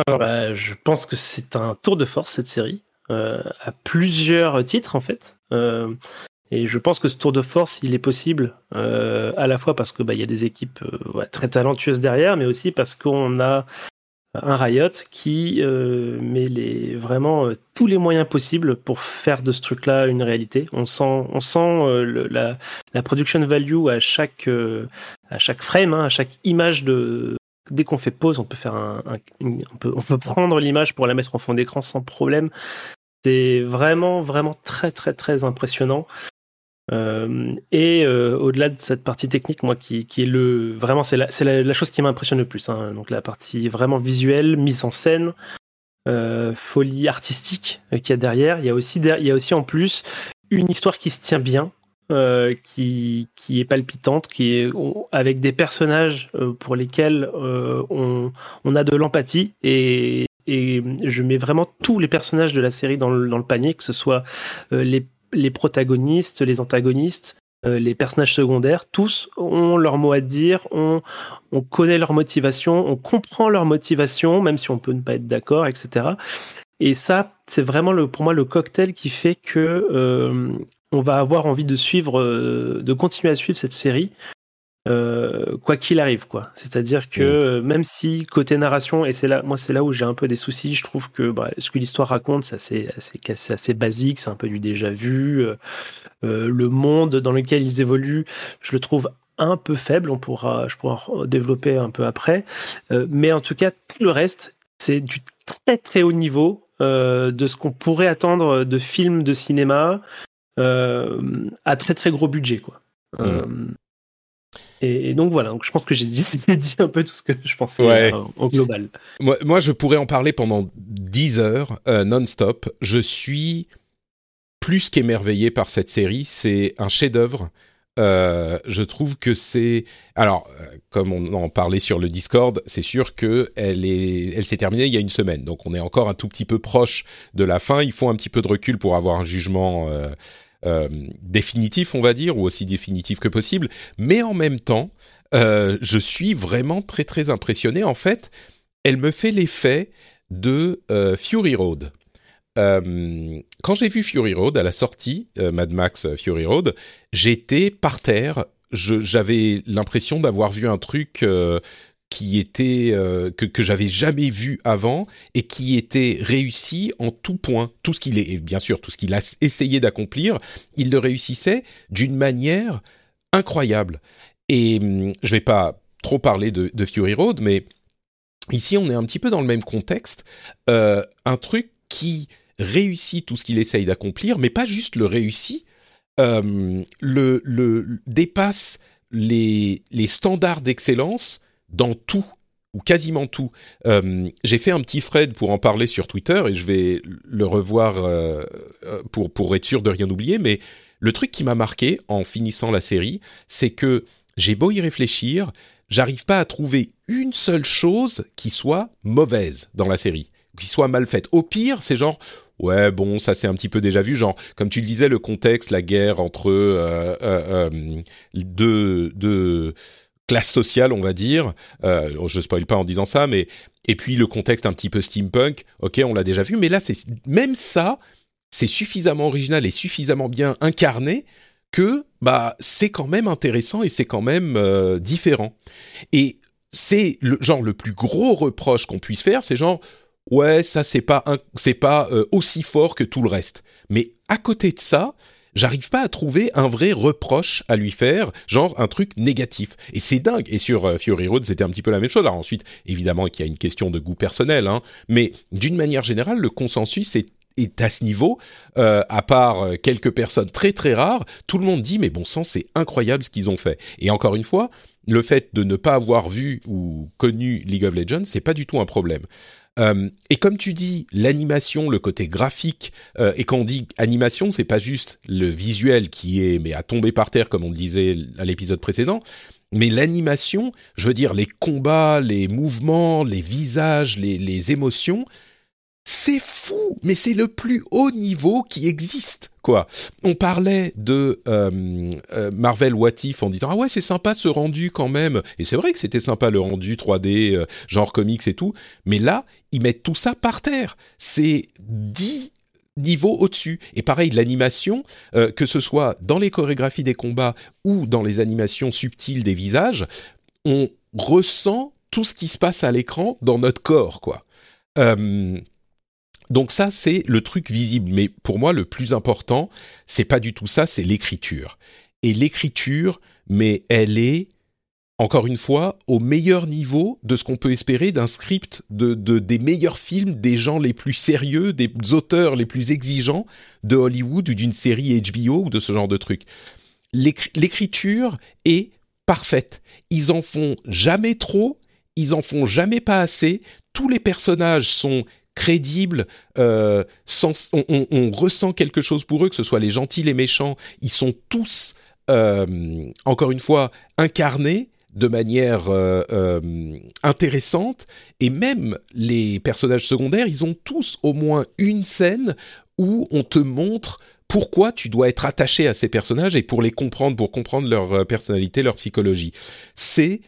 Alors, bah, je pense que c'est un tour de force cette série, euh, à plusieurs titres en fait. Euh, et je pense que ce tour de force, il est possible euh, à la fois parce que bah, y a des équipes très talentueuses derrière, mais aussi parce qu'on a un Riot qui met les, vraiment tous les moyens possibles pour faire de ce truc-là une réalité. On sent, on sent la, production value à chaque, à chaque frame, hein, à chaque image de. Dès qu'on fait pause, on peut faire un, on peut, prendre l'image pour la mettre en fond d'écran sans problème. C'est vraiment, vraiment très, très, très impressionnant. Euh, et euh, au-delà de cette partie technique, moi, qui, qui est le vraiment, c'est la, chose qui m'impressionne le plus. hein. Donc la partie vraiment visuelle, mise en scène, euh, folie artistique qu'il y a derrière. Il y a aussi en plus une histoire qui se tient bien, euh, qui, qui est palpitante, qui est avec des personnages euh, pour lesquels euh, on, on a de l'empathie et, et je mets vraiment tous les personnages de la série dans le, dans le panier, que ce soit les, les protagonistes, les antagonistes, les personnages secondaires, tous ont leur mot à dire, on, on connaît leur motivation, on comprend leur motivation, même si on peut ne pas être d'accord, etc. Et ça, c'est vraiment le, pour moi le cocktail qui fait que on va avoir envie de suivre, euh, de continuer à suivre cette série, euh, quoi qu'il arrive, quoi. C'est-à-dire que euh, même si côté narration, et c'est là, moi c'est là où j'ai un peu des soucis, je trouve que bah, ce que l'histoire raconte, c'est assez, assez, c'est assez basique, c'est un peu du déjà vu. euh, le monde dans lequel ils évoluent, je le trouve un peu faible. On pourra, je pourrai en développer un peu après, Euh, mais en tout cas tout le reste, c'est du très très haut niveau de ce qu'on pourrait attendre de films de cinéma à très très gros budget, quoi. Euh, et, donc voilà, donc je pense que j'ai dit, un peu tout ce que je pensais Ouais. euh, au global. Moi, moi, je pourrais en parler pendant 10 heures euh, non-stop. Je suis plus qu'émerveillé par cette série. C'est un chef-d'œuvre. Euh, je trouve que c'est alors euh, comme on en parlait sur le Discord, c'est sûr que elle est, elle s'est terminée il y a une semaine, donc on est encore un tout petit peu proche de la fin. Il faut un petit peu de recul pour avoir un jugement euh, définitif, on va dire, ou aussi définitif que possible. Mais en même temps, je suis vraiment très très impressionné. En fait, elle me fait l'effet de Fury Road. Euh, quand j'ai vu Fury Road à la sortie, euh, Mad Max euh, Fury Road, j'étais par terre. J'avais l'impression d'avoir vu un truc qui était que, j'avais jamais vu avant et qui était réussi en tout point. Tout ce qu'il est, bien sûr, tout ce qu'il a essayé d'accomplir, il le réussissait d'une manière incroyable. Et hum, je vais pas trop parler de, Fury Road, mais ici on est un petit peu dans le même contexte. Un truc qui réussit tout ce qu'il essaye d'accomplir, mais pas juste le réussit, euh, le, dépasse les, les standards d'excellence dans tout ou quasiment tout. Euh, J'ai fait un petit thread pour en parler sur Twitter et je vais le revoir euh, pour, pour être sûr de rien oublier, mais le truc qui m'a marqué en finissant la série, c'est que j'ai beau y réfléchir, j'arrive pas à trouver une seule chose qui soit mauvaise dans la série, qui soit mal faite. Au pire, c'est genre ouais bon ça c'est un petit peu déjà vu. Genre comme tu le disais le contexte la guerre entre euh, euh, euh, deux deux classes sociales on va dire. Je spoil pas en disant ça mais et puis le contexte un petit peu steampunk. Ok on l'a déjà vu mais là c'est même ça c'est suffisamment original et suffisamment bien incarné que bah c'est quand même intéressant et c'est quand même différent. Et c'est le genre le plus gros reproche qu'on puisse faire c'est genre ouais ça c'est pas c'est pas euh, aussi fort que tout le reste. Mais à côté de ça j'arrive pas à trouver un vrai reproche à lui faire genre un truc négatif. Et c'est dingue. Et sur euh, Fury Road c'était un petit peu la même chose. Alors ensuite évidemment qu'il y a une question de goût personnel hein, mais d'une manière générale le consensus est à ce niveau, euh, à part quelques personnes très très rares, tout le monde dit mais bon sang c'est incroyable ce qu'ils ont fait. Et encore une fois, le fait de ne pas avoir vu ou connu League of Legends, c'est pas du tout un problème. Euh, et comme tu dis, l'animation, le côté graphique, euh, et quand on dit animation, c'est pas juste le visuel qui est mais à tomber par terre comme on le disait à l'épisode précédent, mais l'animation, je veux dire les combats, les mouvements, les visages, les, les émotions, c'est fou, mais c'est le plus haut niveau qui existe, quoi. On parlait de euh, euh, Marvel What If en disant ah ouais c'est sympa ce rendu quand même, et c'est vrai que c'était sympa le rendu 3D euh, genre comics et tout, mais là ils mettent tout ça par terre. C'est 10 niveaux au-dessus. Et pareil, l'animation, que ce soit dans les chorégraphies des combats ou dans les animations subtiles des visages, on ressent tout ce qui se passe à l'écran dans notre corps, quoi. Donc ça, c'est le truc visible. Mais pour moi, le plus important, c'est pas du tout ça, c'est l'écriture. Et l'écriture, mais elle est, encore une fois, au meilleur niveau de ce qu'on peut espérer d'un script de, des meilleurs films, des gens les plus sérieux, des auteurs les plus exigeants de Hollywood ou d'une série HBO ou de ce genre de truc. L'écriture est parfaite. Ils en font jamais trop, ils en font jamais pas assez. Tous les personnages sont crédibles, euh, on, ressent quelque chose pour eux, que ce soit les gentils, les méchants, ils sont tous, euh, encore une fois, incarnés de manière euh, intéressante, et même les personnages secondaires, ils ont tous au moins une scène où on te montre pourquoi tu dois être attaché à ces personnages et pour les comprendre, pour comprendre leur personnalité, leur psychologie. C'est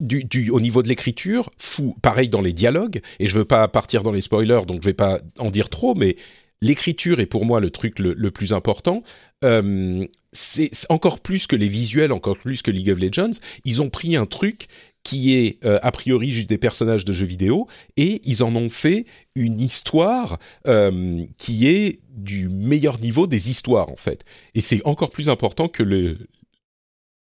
du, au niveau de l'écriture, fou. Pareil dans les dialogues, et je veux pas partir dans les spoilers, donc je vais pas en dire trop, mais l'écriture est pour moi le truc le, plus important. Euh, c'est encore plus que les visuels, encore plus que League of Legends. Ils ont pris un truc qui est euh, a priori juste des personnages de jeux vidéo et ils en ont fait une histoire euh, qui est du meilleur niveau des histoires en fait. Et c'est encore plus important que le,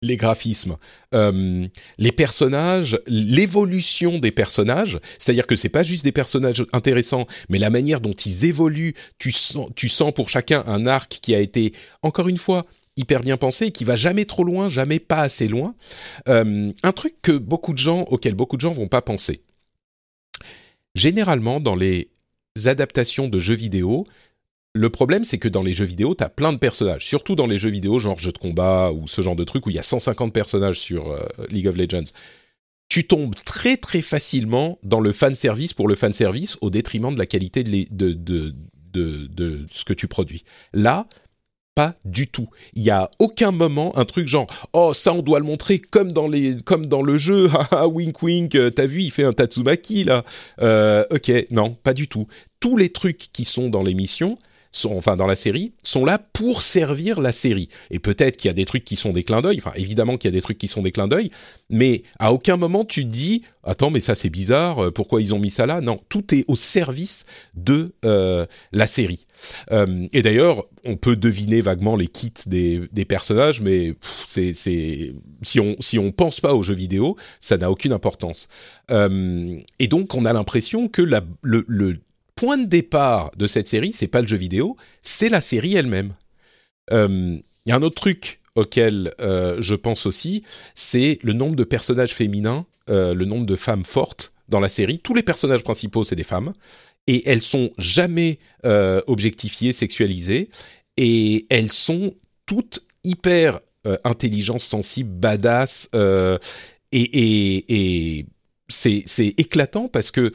les graphismes, euh, les personnages, l'évolution des personnages, c'est-à-dire que c'est pas juste des personnages intéressants, mais la manière dont ils évoluent, tu sens, tu sens pour chacun un arc qui a été, encore une fois, hyper bien pensé qui va jamais trop loin, jamais pas assez loin. Euh, un truc que beaucoup de gens, auquel beaucoup de gens vont pas penser. Généralement, dans les adaptations de jeux vidéo, le problème, c'est que dans les jeux vidéo, tu as plein de personnages, surtout dans les jeux vidéo, genre jeux de combat ou ce genre de truc où il y a 150 personnages sur euh, League of Legends. Tu tombes très très facilement dans le fan service pour le fan service au détriment de la qualité de, de, de, de ce que tu produis. Là, pas du tout. Il y a aucun moment un truc genre oh ça on doit le montrer comme dans les comme dans le jeu ah wink wink euh, t'as vu il fait un Tatsumaki là euh, ok non pas du tout tous les trucs qui sont dans l'émission sont, enfin dans la série, sont là pour servir la série. Et peut-être qu'il y a des trucs qui sont des clins d'œil, enfin évidemment qu'il y a des trucs qui sont des clins d'œil, mais à aucun moment tu te dis attends mais ça c'est bizarre, euh, pourquoi ils ont mis ça là? Non, tout est au service de euh, la série. Euh, et d'ailleurs, on peut deviner vaguement les kits des, des personnages, mais c'est si on si on pense pas aux jeux vidéo, ça n'a aucune importance. Euh, et donc on a l'impression que la, le, le point de départ de cette série, c'est pas le jeu vidéo, c'est la série elle-même. Il euh, y a un autre truc auquel euh, je pense aussi, c'est le nombre de personnages féminins, euh, le nombre de femmes fortes dans la série. Tous les personnages principaux, c'est des femmes, et elles sont jamais objectifiées, sexualisées, et elles sont toutes hyper intelligentes, sensibles, badass, et, et c'est éclatant parce que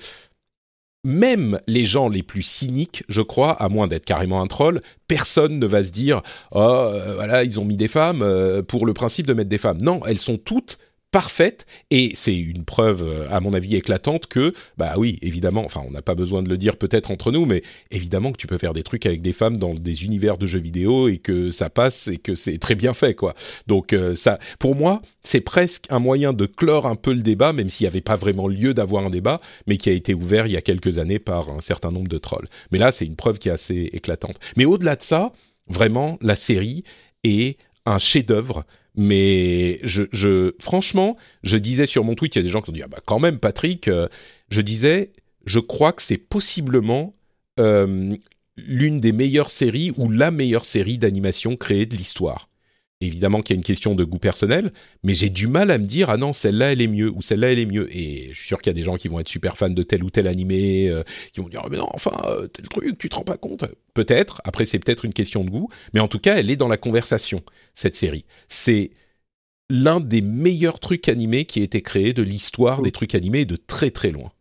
même les gens les plus cyniques, je crois, à moins d'être carrément un troll, personne ne va se dire oh euh, voilà ils ont mis des femmes euh, pour le principe de mettre des femmes. Non, elles sont toutes parfaite. Et c'est une preuve euh, à mon avis éclatante que bah oui évidemment enfin on n'a pas besoin de le dire peut-être entre nous mais évidemment que tu peux faire des trucs avec des femmes dans des univers de jeux vidéo et que ça passe et que c'est très bien fait quoi. Donc euh, ça pour moi c'est presque un moyen de clore un peu le débat même s'il n'y avait pas vraiment lieu d'avoir un débat mais qui a été ouvert il y a quelques années par un certain nombre de trolls. Mais là c'est une preuve qui est assez éclatante. Mais au-delà de ça vraiment la série est un chef-d'œuvre mais je, je, franchement, je disais sur mon tweet, il y a des gens qui ont dit ah bah quand même Patrick, euh, je disais, je crois que c'est possiblement euh, l'une des meilleures séries ou la meilleure série d'animation créée de l'histoire. Évidemment qu'il y a une question de goût personnel, mais j'ai du mal à me dire ah non celle-là elle est mieux ou celle-là elle est mieux. Et je suis sûr qu'il y a des gens qui vont être super fans de tel ou tel animé, euh, qui vont dire ah, mais non enfin euh, tel truc tu te rends pas compte. Peut-être. Après c'est peut-être une question de goût, mais en tout cas elle est dans la conversation cette série. C'est l'un des meilleurs trucs animés qui a été créé de l'histoire des trucs animés de très très loin.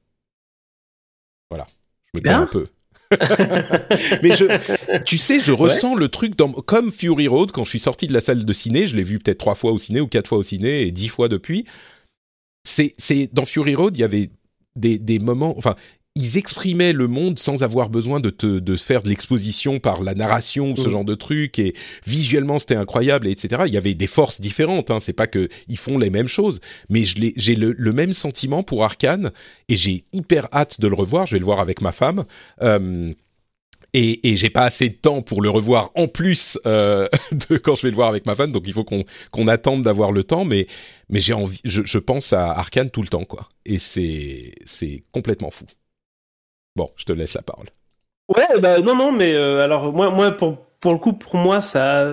Voilà. Je me tais un peu. mais je, tu sais, je ressens le truc dans, comme Fury Road quand je suis sorti de la salle de ciné. Je l'ai vu peut-être trois fois au ciné ou quatre fois au ciné et dix fois depuis. C'est, c'est dans Fury Road, il y avait des, des moments. Enfin, ils exprimaient le monde sans avoir besoin de te de faire de l'exposition par la narration, ce mm. genre de truc. Et visuellement, c'était incroyable, etc. Il y avait des forces différentes. Hein. C'est pas que ils font les mêmes choses, mais j'ai le, le, même sentiment pour Arkane et j'ai hyper hâte de le revoir. Je vais le voir avec ma femme. Euh, et, et j'ai pas assez de temps pour le revoir en plus euh, de quand je vais le voir avec ma femme, donc il faut qu'on qu'on attende d'avoir le temps. Mais mais j'ai envie, je, je pense à Arkane tout le temps, quoi. Et c'est c'est complètement fou. Bon, je te laisse la parole. Ouais, bah non, non, mais euh, alors moi, moi pour, pour le coup, pour moi, ça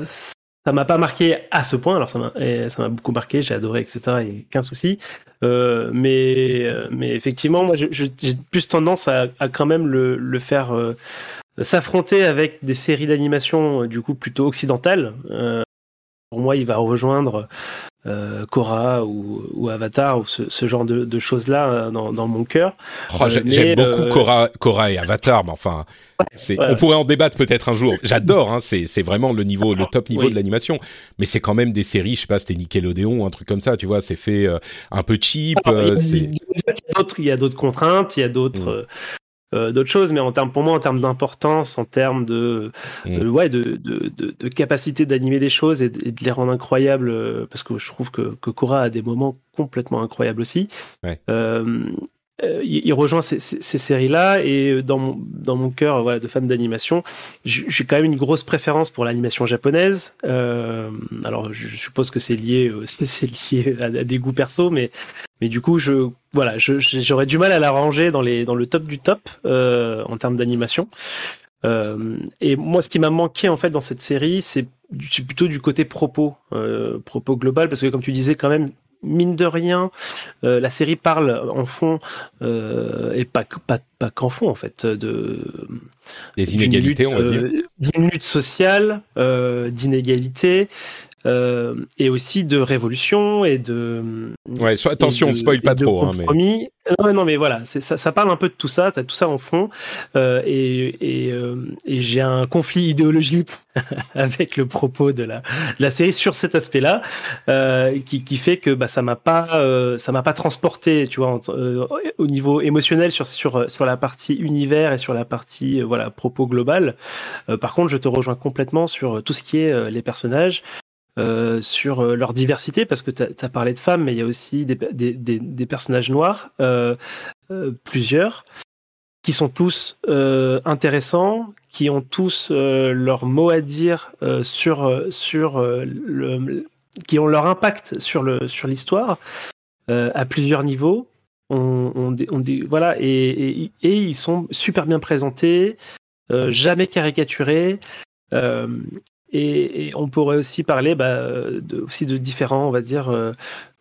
ça m'a pas marqué à ce point. Alors ça m'a beaucoup marqué, j'ai adoré, etc. Il n'y a qu'un souci. Euh, mais euh, mais effectivement, moi, j'ai plus tendance à, à, quand même le, le faire s'affronter avec des séries d'animation du coup plutôt occidentales. pour moi, il va rejoindre euh, Korra ou, Avatar ou ce, genre de, choses là euh, dans, mon cœur. Oh, j'aime euh, beaucoup Korra, Korra, et Avatar, mais enfin, on pourrait en débattre peut-être un jour. J'adore, hein, c'est vraiment le niveau, le top niveau de l'animation, mais c'est quand même des séries, je sais pas, c'était Nickelodeon ou un truc comme ça, tu vois, c'est fait un peu cheap. Ah, il y a d'autres contraintes, il y a d'autres. Mm. Euh, d'autres choses, mais en termes, pour moi, en termes d'importance, en termes de, mm. ouais, de, de, de, capacité d'animer des choses et de, les rendre incroyables, euh, parce que je trouve que, que Cora a des moments complètement incroyables aussi. Euh, il, rejoint ces, ces, séries-là et dans mon, dans mon cœur voilà, de fan d'animation, j'ai quand même une grosse préférence pour l'animation japonaise. alors je, suppose que c'est lié, c'est lié à, des goûts perso, mais mais du coup, je voilà, j'aurais du mal à la ranger dans les dans le top du top euh, en termes d'animation. Euh, et moi, ce qui m'a manqué en fait dans cette série, c'est plutôt du côté propos, euh, propos global, parce que comme tu disais, quand même, mine de rien, euh, la série parle en fond euh, et pas pas pas qu'en fond en fait de des inégalités, on va dire, d'une lutte sociale, d'inégalités, euh, et aussi de révolution et de. Ouais, soit, attention, on spoil pas trop. Hein, mais... Non, non, mais voilà, ça, ça parle un peu de tout ça, t'as tout ça en fond, euh, et, et, euh, et j'ai un conflit idéologique avec le propos de la, de la série sur cet aspect-là, euh, qui, qui fait que bah, ça m'a pas, euh, ça m'a pas transporté, tu vois, euh, au niveau émotionnel sur sur sur la partie univers et sur la partie voilà propos global. par contre, je te rejoins complètement sur tout ce qui est les personnages. Euh, sur euh, leur diversité, parce que tu as, parlé de femmes, mais il y a aussi des, des, personnages noirs, euh, plusieurs, qui sont tous intéressants, qui ont tous leur mot à dire sur, sur le, qui ont leur impact sur le sur l'histoire à plusieurs niveaux. On, voilà et, et, ils sont super bien présentés, jamais caricaturés. Et, on pourrait aussi parler bah, de, aussi de différents, on va dire. Euh,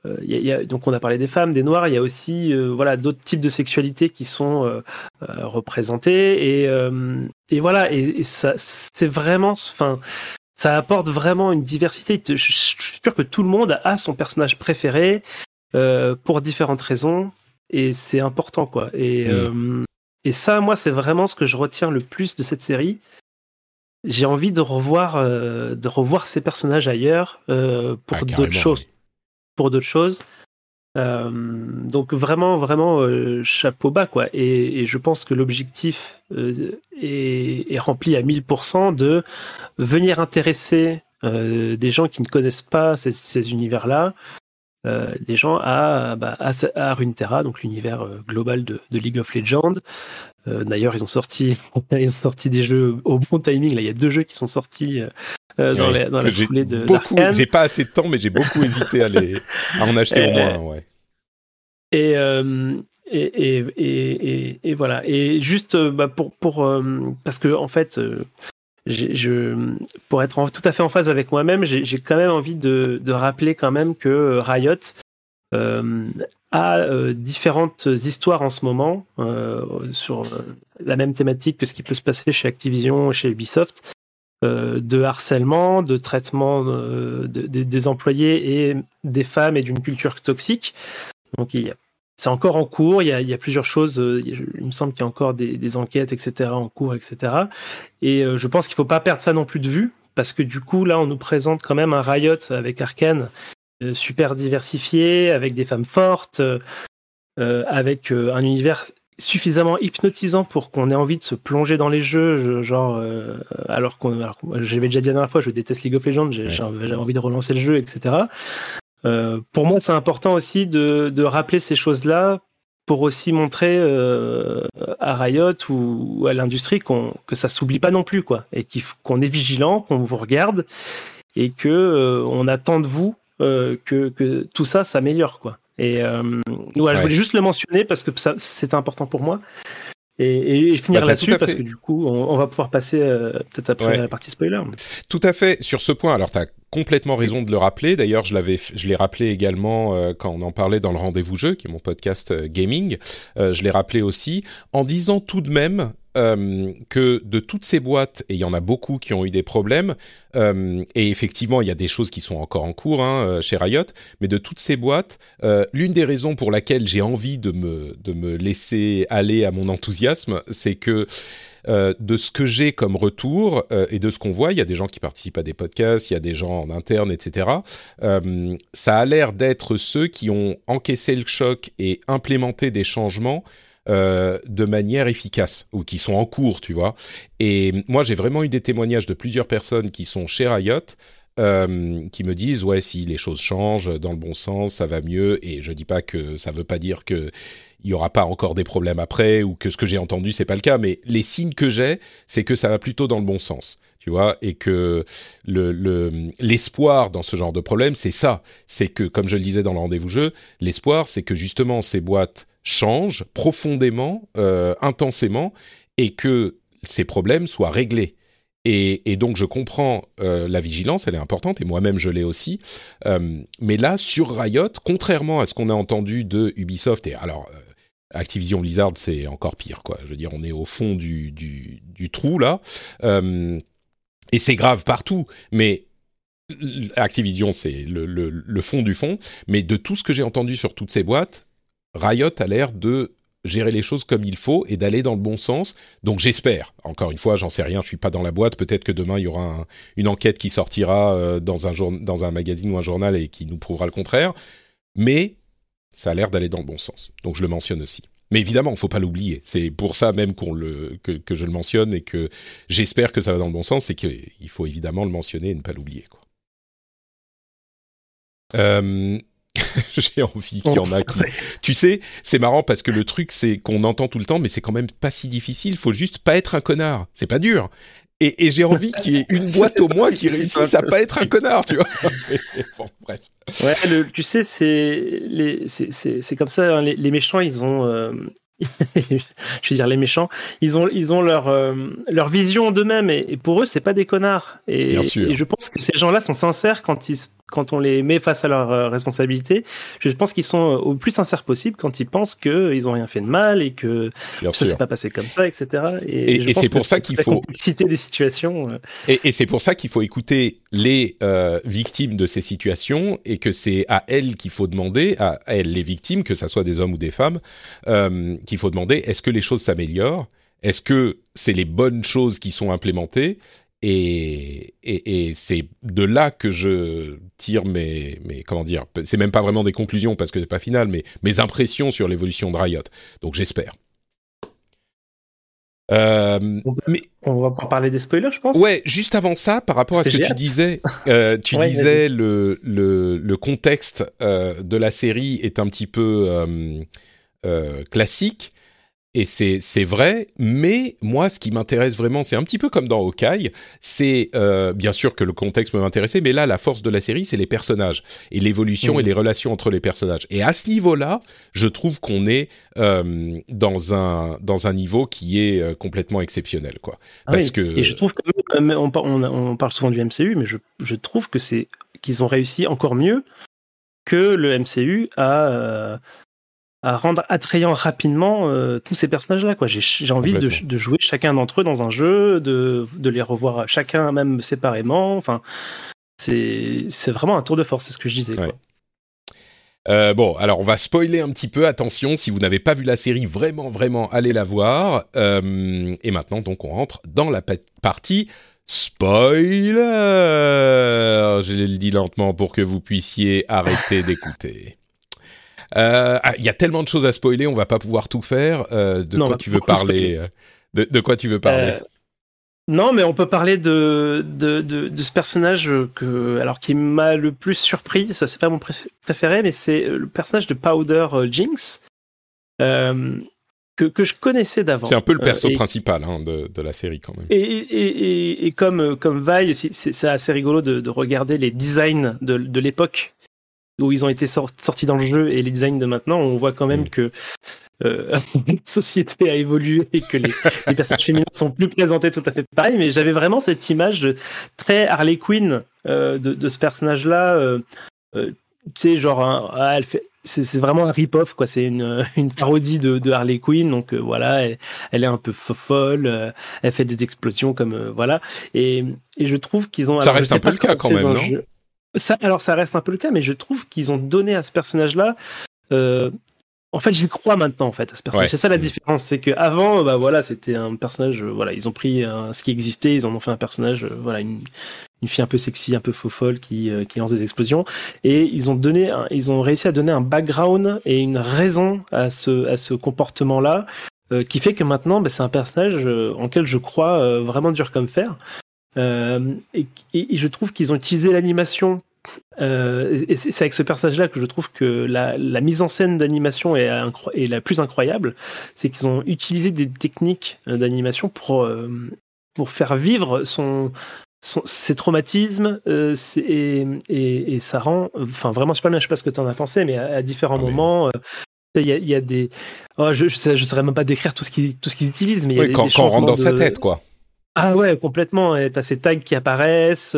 euh, y a, donc on a parlé des femmes, des noirs. Il y a aussi euh, voilà d'autres types de sexualité qui sont représentés et, et voilà et, ça c'est vraiment, enfin ça apporte vraiment une diversité. Je, suis sûr que tout le monde a son personnage préféré pour différentes raisons et c'est important quoi. Et mmh. et ça moi c'est vraiment ce que je retiens le plus de cette série j'ai envie de revoir, euh, de revoir ces personnages ailleurs euh, pour ah, d'autres choses. Pour d'autres choses. Euh, donc vraiment, vraiment chapeau bas quoi. Et, et je pense que l'objectif est, est, rempli à 1000% de venir intéresser des gens qui ne connaissent pas ces, ces univers-là, des gens à, bah, à, à Runeterra, donc l'univers global de, de, League of Legends, euh, d'ailleurs, ils ont sorti, ils ont sorti des jeux au bon timing. Là, il y a deux jeux qui sont sortis euh, euh, dans, la, dans la foulée de. Beaucoup, j'ai pas assez de temps, mais j'ai beaucoup hésité à, les, à en acheter au moins. Ouais. Et, et, et, et, voilà. Et juste bah, pour, pour parce que en fait, pour être tout à fait en phase avec moi-même, j'ai quand même envie de, rappeler quand même que Riot euh, a euh, différentes histoires en ce moment euh, sur euh, la même thématique que ce qui peut se passer chez Activision, chez Ubisoft, de harcèlement, de traitement de, des employés et des femmes et d'une culture toxique. Donc il y a c'est encore en cours. Il y a, il y a plusieurs choses. euh, Il me semble qu'il y a encore des, des enquêtes, etc. en cours, etc. Et euh, je pense qu'il faut pas perdre ça non plus de vue parce que du coup, là, on nous présente quand même un Riot avec Arkane euh, super diversifié, avec des femmes fortes, euh, avec euh, un univers suffisamment hypnotisant pour qu'on ait envie de se plonger dans les jeux, je- genre euh, alors qu'on, j'avais déjà dit la dernière fois, je déteste League of Legends, j'ai, j'ai envie de relancer le jeu, etc. Euh, pour moi, c'est important aussi de, de rappeler ces choses-là pour aussi montrer euh, à Riot ou, ou à l'industrie qu'on, que ça s'oublie pas non plus, quoi, et qu'on est vigilant, qu'on vous regarde et que euh, on attend de vous que, que tout ça s'améliore, quoi. Et voilà, je Ouais. voulais juste le mentionner parce que c'était important pour moi. Et, finir Bah, là-dessus à parce fait. que du coup, on, on va pouvoir passer euh, peut-être après Ouais. la partie spoiler. Tout à fait. Sur ce point, alors tu as complètement raison de le rappeler. D'ailleurs, je l'avais, je l'ai rappelé également euh, quand on en parlait dans le rendez-vous jeu, qui est mon podcast euh, gaming. Euh, je l'ai rappelé aussi en disant tout de même euh, que de toutes ces boîtes, et il y en a beaucoup qui ont eu des problèmes, euh, et effectivement, il y a des choses qui sont encore en cours hein, euh, chez Riot, mais de toutes ces boîtes, l'une des raisons pour laquelle j'ai envie de me, de me laisser aller à mon enthousiasme, c'est que de ce que j'ai comme retour et de ce qu'on voit, il y a des gens qui participent à des podcasts, il y a des gens en interne, etc. Ça a l'air d'être ceux qui ont encaissé le choc et implémenté des changements euh, de manière efficace ou qui sont en cours, tu vois. Et moi, j'ai vraiment eu des témoignages de plusieurs personnes qui sont chez Riot. euh, qui me disent ouais si les choses changent dans le bon sens ça va mieux et je dis pas que ça veut pas dire que il y aura pas encore des problèmes après ou que ce que j'ai entendu c'est pas le cas mais les signes que j'ai c'est que ça va plutôt dans le bon sens tu vois et que le le- l'espoir dans ce genre de problème c'est ça c'est que comme je le disais dans le rendez-vous jeu l'espoir c'est que justement ces boîtes changent profondément euh, intensément et que ces problèmes soient réglés et, donc je comprends euh, la vigilance, elle est importante, et moi-même je l'ai aussi. Euh, mais là, sur Riot, contrairement à ce qu'on a entendu de Ubisoft, et alors Activision Blizzard, c'est encore pire, quoi. Je veux dire, on est au fond du, trou là, et c'est grave partout. Mais Activision, c'est le, fond du fond. Mais de tout ce que j'ai entendu sur toutes ces boîtes, Riot a l'air de gérer les choses comme il faut et d'aller dans le bon sens. Donc j'espère. Encore une fois, j'en sais rien, je suis pas dans la boîte. Peut-être que demain il y aura un- une enquête qui sortira euh, dans un jour, dans un magazine ou un journal et qui nous prouvera le contraire. Mais ça a l'air d'aller dans le bon sens. Donc je le mentionne aussi. Mais évidemment, il faut pas l'oublier. C'est pour ça même qu'on le que, que je le mentionne et que j'espère que ça va dans le bon sens. C'est qu'il faut évidemment le mentionner et ne pas l'oublier. Quoi. Euh, J'ai envie qu'il y en a qui. Tu sais, c'est marrant parce que le truc, c'est qu'on entend tout le temps, mais c'est quand même pas si difficile. Faut juste pas être un connard. C'est pas dur. Et, et j'ai envie qu'il y ait une boîte au moins qui réussisse à pas être un connard, tu vois. bon, bref. Ouais, le- tu sais, c'est les- c'est- c'est c'est comme ça. hein, les, les méchants, ils ont, euh, je veux dire les méchants, ils ont ils ont leur euh, leur vision d'eux-mêmes et, et pour eux, c'est pas des connards. Et, Bien sûr. et je pense que ces gens-là sont sincères quand ils se- quand on les met face à leurs euh, responsabilités. Je pense qu'ils sont euh, au plus sincères possible quand ils pensent que ils ont rien fait de mal et que Bien ça s'est pas passé comme ça, etc. Et- c'est pour ça qu'il faut- complexité des situations. euh, Et, et c'est pour ça qu'il faut écouter les euh, victimes de ces situations et que c'est à elles qu'il faut demander, à elles les victimes, que ça soit des hommes ou des femmes, euh, qu'il faut demander est-ce que les choses s'améliorent? Est-ce que c'est les bonnes choses qui sont implémentées? Et, et, et c'est de là que je tire mes, mes comment dire, c'est même pas vraiment des conclusions parce que c'est pas final, mais mes impressions sur l'évolution de Riot. Donc j'espère. Euh, mais On va parler des spoilers, je pense. Ouais, juste avant ça, par rapport à ce que que tu disais, euh, tu Ouais, disais le, le, le contexte euh, de la série est un petit peu classique. Et c'est vrai, mais moi, ce qui m'intéresse vraiment, c'est un petit peu comme dans Hawkeye, c'est euh, bien sûr que le contexte peut m'intéresser, mais là, la force de la série, c'est les personnages et l'évolution et les relations entre les personnages. Et à ce niveau-là, je trouve qu'on est euh, dans un dans un niveau qui est euh, complètement exceptionnel, quoi. Ah Parce oui. que Et je trouve que même, on, par- on, on parle souvent du MCU, mais je, je trouve que c'est qu'ils ont réussi encore mieux que le MCU à, euh, à rendre attrayant rapidement euh, tous ces personnages-là. quoi. J'ai j'ai envie de, jouer chacun d'entre eux dans un jeu, de, de les revoir chacun même séparément. Enfin, c'est c'est vraiment un tour de force, c'est ce que je disais. Ouais. Quoi. Euh, bon, alors on va spoiler un petit peu. Attention, si vous n'avez pas vu la série, vraiment, vraiment, allez la voir. Euh, et maintenant, donc, on rentre dans la partie spoiler. Je le dis lentement pour que vous puissiez arrêter d'écouter. Euh, ah, il y a tellement de choses à spoiler, on va pas pouvoir tout faire. de, quoi tu veux parler de, quoi tu veux parler? non, mais on peut parler de, de, de, ce personnage que, alors qui m'a le plus surpris. Ça, c'est pas mon préféré, mais c'est le personnage de Powder euh, Jinx euh, que, que je connaissais d'avant. C'est un peu le perso euh, principal hein, de, de, la série quand même. Et, et, et, comme comme Vi, c'est assez rigolo de, de, regarder les designs de, de l'époque où ils ont été sortis dans le jeu et les designs de maintenant. On voit quand même mm. que euh, la société a évolué et que les, les, personnages féminins sont plus présentés tout à fait pareil, mais j'avais vraiment cette image très Harley Quinn euh, de, de, ce personnage-là. Euh, euh tu sais, genre, ah, elle fait, c'est vraiment un rip-off, quoi. C'est une, une parodie de, de, Harley Quinn, donc euh, voilà, elle, elle, est un peu folle, elle fait des explosions comme voilà. Et, et je trouve qu'ils ont. Ça reste un peu le cas quand même, non? Ça, alors ça reste un peu le cas, mais je trouve qu'ils ont donné à ce personnage-là euh, en fait, j'y crois maintenant, en fait, à ce personnage. C'est ça la différence, c'est que avant, bah voilà, c'était un personnage, euh, voilà, ils ont pris ce qui existait, ils en ont fait un personnage, euh, voilà, une, une, fille un peu sexy, un peu faux folle qui, euh, qui lance des explosions, et ils ont donné, ils ont réussi à donner un background et une raison à ce, à ce comportement-là, qui fait que maintenant, bah, c'est un personnage en lequel je crois vraiment dur comme fer. Et, et, je trouve qu'ils ont utilisé l'animation euh, et c'est avec ce personnage-là que je trouve que la, mise en scène d'animation est, est, la plus incroyable. C'est qu'ils ont utilisé des techniques euh, d'animation pour, euh, pour faire vivre son, ses traumatismes et, et, ça rend enfin vraiment super bien. Je sais pas ce que tu en as pensé, mais à, différents ah moments. Il y, a, y, a, des. Oh, je ne saurais même pas décrire tout ce qu'ils utilisent, mais il y a des, quand, quand on rentre dans sa tête, quoi. Ah ouais, complètement. Tu as ces tags qui apparaissent.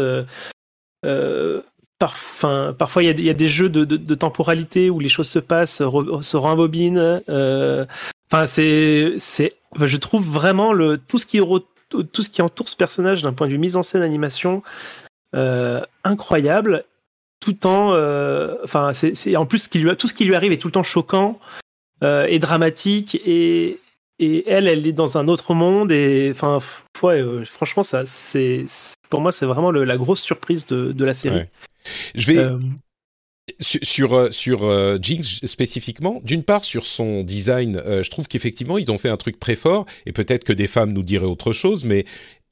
Euh, parfois il y, a des jeux de, temporalité où les choses se passent, se rembobinent. Euh, enfin, je trouve vraiment le tout ce qui tout ce qui entoure ce personnage d'un point de vue mise en scène, animation, euh, incroyable. Tout en, euh, enfin, c'est, en plus ce qui lui, tout ce qui lui arrive est tout le temps choquant et dramatique et et elle, elle est dans un autre monde et enfin, franchement, ça, c'est pour moi, c'est vraiment la grosse surprise de, la série. Je vais euh, sur euh, sur euh, Jinx spécifiquement, d'une part sur son design, je trouve qu'effectivement ils ont fait un truc très fort et peut-être que des femmes nous diraient autre chose, mais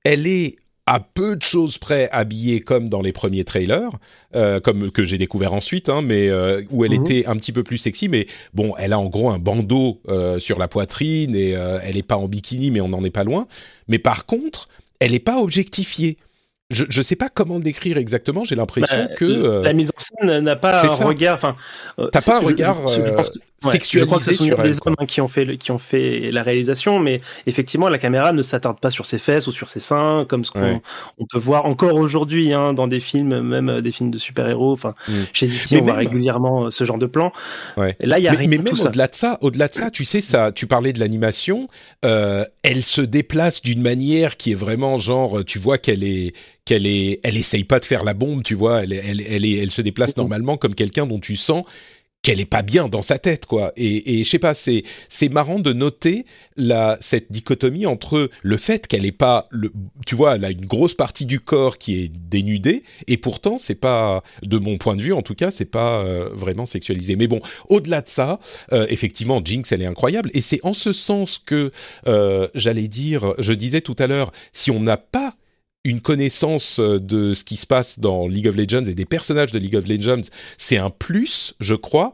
elle est à peu de choses près habillée comme dans les premiers trailers, comme que j'ai découvert ensuite, hein, mais où elle mhm. était un petit peu plus sexy. Mais bon, elle a en gros un bandeau sur la poitrine et elle n'est pas en bikini, mais on n'en est pas loin. Mais par contre, elle n'est pas objectifiée je ne sais pas comment le décrire exactement. J'ai l'impression bah, que la euh, mise en scène n'a pas un regard. Enfin, euh, t'as pas un regard je, je pense que, sexualisé je crois que ce sont des hommes qui ont fait qui ont fait la réalisation, mais effectivement, la caméra ne s'attarde pas sur ses fesses ou sur ses seins, comme ce qu'on on peut voir encore aujourd'hui hein, dans des films, même euh, des films de super-héros. Enfin, mm. chez DC, on voit régulièrement ce genre de plan. Ouais. là, il y a mais, rien mais même au-delà de ça, au-delà de ça, tu sais ça, tu parlais de l'animation. Euh, elle se déplace d'une manière qui est vraiment genre, tu vois qu'elle est qu'elle est, elle essaye pas de faire la bombe, tu vois, elle, elle, elle, elle se déplace normalement comme quelqu'un dont tu sens qu'elle est pas bien dans sa tête, quoi. Et, et je sais pas, c'est c'est marrant de noter la cette dichotomie entre le fait qu'elle est pas, le, tu vois, elle a une grosse partie du corps qui est dénudée, et pourtant c'est pas, de mon point de vue en tout cas, c'est pas euh, vraiment sexualisé. Mais bon, au-delà de ça, euh, effectivement, Jinx, elle est incroyable, et c'est en ce sens que euh, j'allais dire, je disais tout à l'heure, si on n'a pas une connaissance euh, de ce qui se passe dans League of Legends et des personnages de League of Legends, c'est un plus, je crois,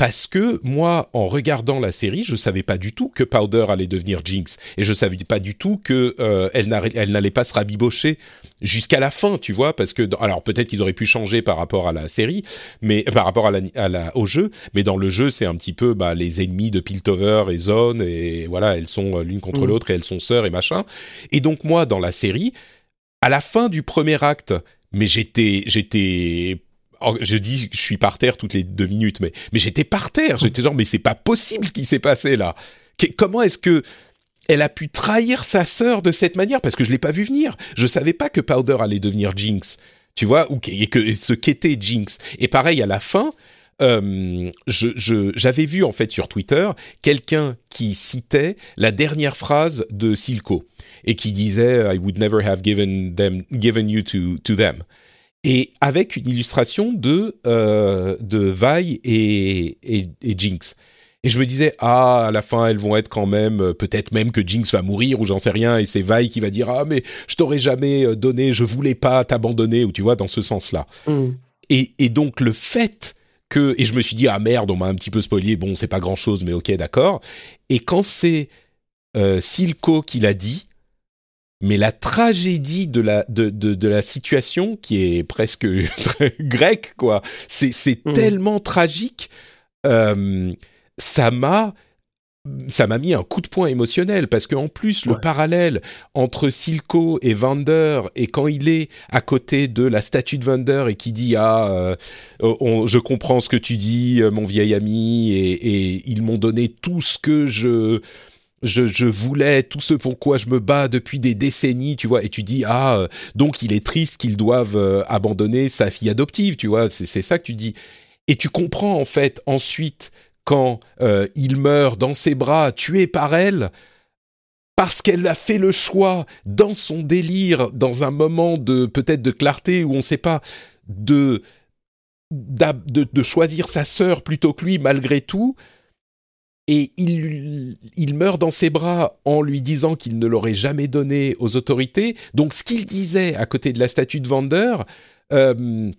parce que moi, en regardant la série, je savais pas du tout que Powder allait devenir Jinx et je savais pas du tout que euh, elle n'allait pas se rabibocher jusqu'à la fin, tu vois, parce que alors peut-être qu'ils auraient pu changer par rapport à la série, mais par rapport à la, à la au jeu, mais dans le jeu, c'est un petit peu bah, les ennemis de Piltover et Zone et voilà, elles sont euh, l'une contre mmh. l'autre et elles sont sœurs et machin. Et donc moi, dans la série à la fin du premier acte, mais j'étais, j'étais, je dis, je suis par terre toutes les deux minutes, mais, mais j'étais par terre. J'étais genre, mais c'est pas possible ce qui s'est passé là. comment est-ce que elle a pu trahir sa sœur de cette manière? Parce que je l'ai pas vu venir. Je savais pas que Powder allait devenir Jinx. Tu vois, et que ce qu'était Jinx. Et pareil à la fin, euh, je, j'avais vu en fait sur Twitter quelqu'un qui citait la dernière phrase de Silco et qui disait I would never have given them given you to to them et avec une illustration de euh, de Vi et, et, et Jinx. Et je me disais, ah, à la fin, elles vont être quand même, euh, peut-être même que Jinx va mourir ou j'en sais rien, et c'est Vi qui va dire, ah, mais je t'aurais jamais euh, donné, je voulais pas t'abandonner, ou tu vois, dans ce sens-là. Mm. Et, et donc, le fait que, et je me suis dit, ah merde, on m'a un petit peu spoilé, bon, c'est pas grand chose, mais ok, d'accord. Et quand c'est euh, Silco qui l'a dit, mais la tragédie de la de, de, de la situation qui est presque grecque quoi c'est c'est Mhm. tellement tragique euh, ça m'a ça m'a mis un coup de poing émotionnel parce que en plus le parallèle entre Silco et Vander et quand il est à côté de la statue de Vander et qui dit ah euh, on- je comprends ce que tu dis euh, mon vieil ami et, et ils m'ont donné tout ce que je je, je voulais tout ce pourquoi je me bats depuis des décennies, tu vois, et tu dis ah euh, donc il est triste qu'ils doivent euh, abandonner sa fille adoptive, tu vois, c'est c'est ça que tu dis, et tu comprends en fait ensuite quand euh, il meurt dans ses bras, tué par elle, parce qu'elle a fait le choix dans son délire, dans un moment de peut-être de clarté où on ne sait pas de de choisir sa sœur plutôt que lui malgré tout. Et il, il meurt dans ses bras en lui disant qu'il ne l'aurait jamais donné aux autorités. Donc ce qu'il disait à côté de la statue de Vander, euh,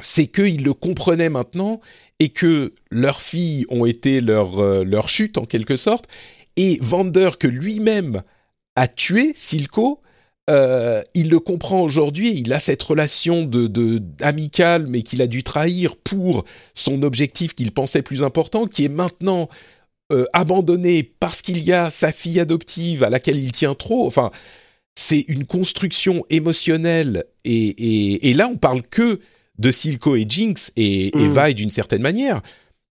c'est qu'ils le comprenaient maintenant et que leurs filles ont été leur, euh, leur chute en quelque sorte. Et Vander, que lui-même a tué Silco, euh, il le comprend aujourd'hui. Il a cette relation de, de amicale, mais qu'il a dû trahir pour son objectif qu'il pensait plus important, qui est maintenant euh, abandonné parce qu'il y a sa fille adoptive à laquelle il tient trop. Enfin, c'est une construction émotionnelle. Et, et, et là, on parle que de Silco et Jinx et, et Mm. Vi d'une certaine manière.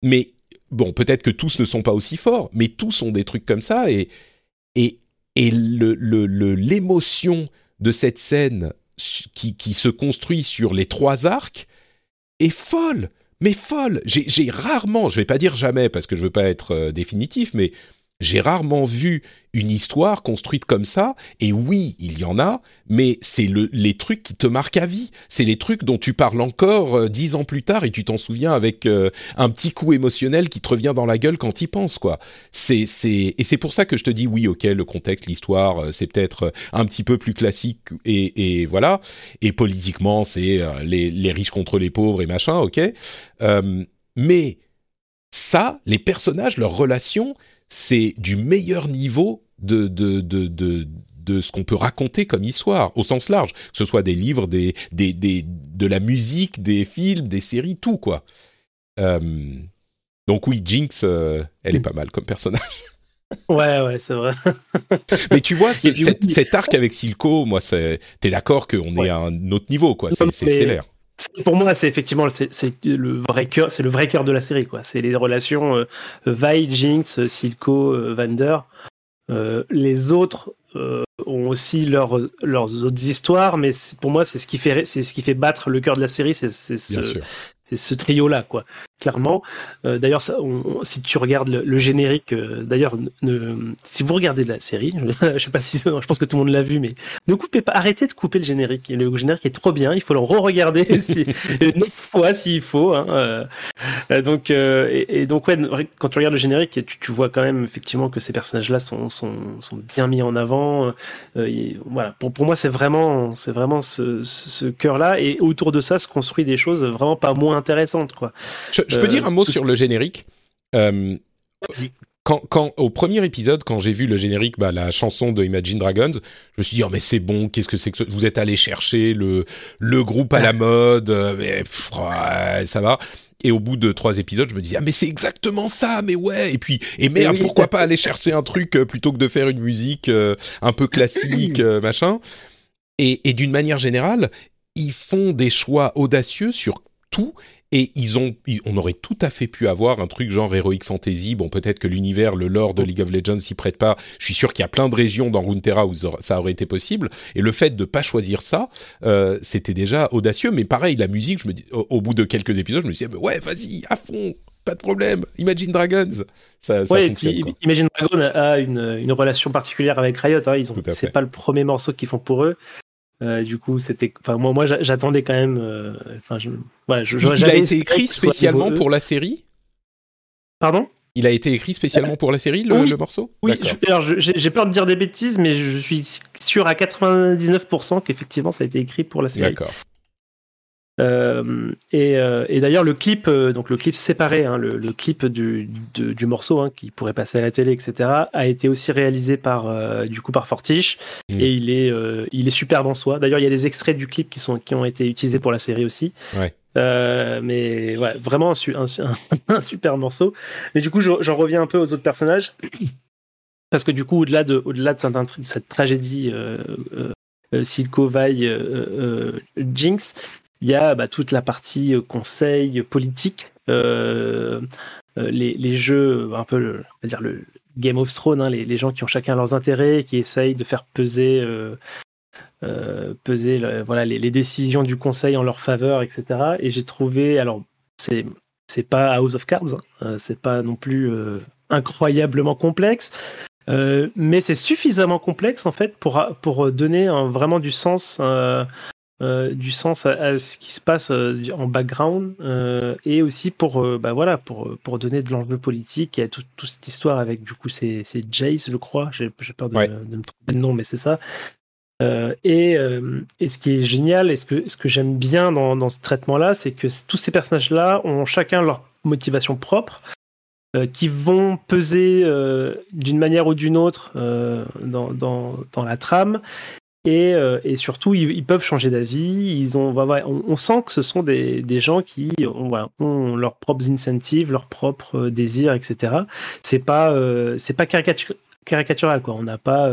Mais bon, peut-être que tous ne sont pas aussi forts, mais tous ont des trucs comme ça. Et, et, et le, le, le- l'émotion de cette scène qui, qui se construit sur les trois arcs est folle, mais folle. J'ai, rarement, je vais pas dire jamais parce que je veux pas être euh, définitif, mais j'ai rarement vu une histoire construite comme ça. Et oui, il y en a, mais c'est le, les trucs qui te marquent à vie. C'est les trucs dont tu parles encore euh, dix ans plus tard et tu t'en souviens avec euh, un petit coup émotionnel qui te revient dans la gueule quand tu y penses, quoi. Et c'est pour ça que je te dis oui, ok, le contexte, l'histoire, euh, c'est peut-être un petit peu plus classique et, voilà. Et politiquement, c'est les, riches contre les pauvres et machin, ok. Mais ça, les personnages, leurs relations, c'est du meilleur niveau de, de, de, de, de ce qu'on peut raconter comme histoire, au sens large, que ce soit des livres, des, des, des, de la musique, des films, des séries, tout, quoi. Euh, donc oui, Jinx, euh, elle est pas mal comme personnage. Ouais, ouais, c'est vrai. Mais tu vois, ce- Et puis cet, oui. cet arc avec Silco, moi, t'es d'accord qu'on Ouais. est à un autre niveau, quoi. C'est stellaire. Pour moi, c'est effectivement le vrai cœur, c'est le vrai cœur de la série. C'est les relations euh, Jinx, Silco, euh, Vander. Euh, les autres euh, ont aussi leurs leurs autres histoires, mais pour moi, c'est ce qui fait c'est ce qui fait battre le cœur de la série, c'est ce. C'est ce trio-là, quoi. Clairement. Euh, d'ailleurs, si tu regardes le, générique, euh, d'ailleurs, si vous regardez la série, je sais pas si, je pense que tout le monde l'a vu, mais ne coupez pas, arrêtez de couper le générique. Le générique est trop bien, il faut le re-regarder neuf fois s'il faut. Hein. euh. Donc, et, donc ouais, quand tu regardes le générique, tu, vois quand même effectivement que ces personnages-là sont, sont, sont bien mis en avant. Et voilà, pour, pour moi, c'est vraiment, c'est vraiment ce, ce, ce cœur-là, et autour de ça se construit des choses vraiment pas moins intéressantes, quoi. Je, je peux Euh, dire un mot sur le générique Euh, quand, quand, au premier épisode, quand j'ai vu le générique, bah, la chanson de Imagine Dragons, je me suis dit, oh, mais c'est bon, qu'est-ce que c'est que ce... Vous êtes allé chercher le, le groupe à la mode, euh, mais pff, ouais, ça va. Et au bout de trois épisodes, je me disais, ah, mais c'est exactement ça, mais ouais. Et puis, et merde, oui. pourquoi pas aller chercher un truc plutôt que de faire une musique euh, un peu classique, machin. Et, et d'une manière générale, ils font des choix audacieux sur tout. Et ils ont, on aurait tout à fait pu avoir un truc genre Heroic Fantasy. Bon, peut-être que l'univers, le lore de League of Legends s'y prête pas. Je suis sûr qu'il y a plein de régions dans Runeterra où ça aurait été possible. Et le fait de pas choisir ça, euh, c'était déjà audacieux. Mais pareil, la musique, je me dis, au, bout de quelques épisodes, je me disais, ouais, vas-y, à fond, pas de problème. Imagine Dragons, ça, ça fonctionne. Imagine Dragons a une, une, relation particulière avec Riot. Hein. Ils ont, c'est pas le premier morceau qu'ils font pour eux. Euh, du coup, c'était. Enfin, moi, moi, j'attendais quand même. Euh, enfin, je, Il a été écrit spécialement pour la série? Pardon? Il a été écrit spécialement pour la série, le, morceau? Oui. alors, j'ai peur de dire des bêtises, mais je suis sûr à 99% qu'effectivement, ça a été écrit pour la série. D'accord. Euh, et, euh, et d'ailleurs, le clip, euh, donc le clip séparé, hein, le, le, clip du, du morceau hein, qui pourrait passer à la télé, etc., a été aussi réalisé par du coup par Fortiche mm. et il est il est superbe en soi. D'ailleurs, il y a des extraits du clip qui sont qui ont été utilisés pour la série aussi. Ouais. mais ouais, vraiment un, un, super morceau. Mais du coup, j'en reviens un peu aux autres personnages parce que du coup, au-delà de au-delà de cette, cette tragédie. Silco Vai Jinx, il y a bah, toute la partie euh, conseil politique, euh, euh, les, les, jeux, un peu, le, dire le Game of Thrones, hein, les, les, gens qui ont chacun leurs intérêts, qui essayent de faire peser, peser voilà, les, décisions du conseil en leur faveur, etc. Et j'ai trouvé, alors c'est c'est pas House of Cards, hein, c'est pas non plus incroyablement complexe, mais c'est suffisamment complexe en fait pour, pour donner vraiment du sens euh, du sens à, ce qui se passe euh, en background euh, et aussi pour bah voilà pour pour donner de l'enjeu politique. A toute cette histoire avec du coup c'est c'est Jace je crois. J'ai peur de, de, me tromper de nom mais c'est ça. Et, et ce qui est génial et ce que ce que j'aime bien dans, dans ce traitement là c'est que tous ces personnages là ont chacun leur motivation propre qui vont peser d'une manière ou d'une autre dans, dans, dans, la trame et, euh, et, surtout, ils, peuvent changer d'avis. Ils ont, on, sent que ce sont des, gens qui ont, leurs propres incentives, leurs propres euh, désirs, etc. C'est pas, euh, c'est pas caricatural, quoi. On n'a pas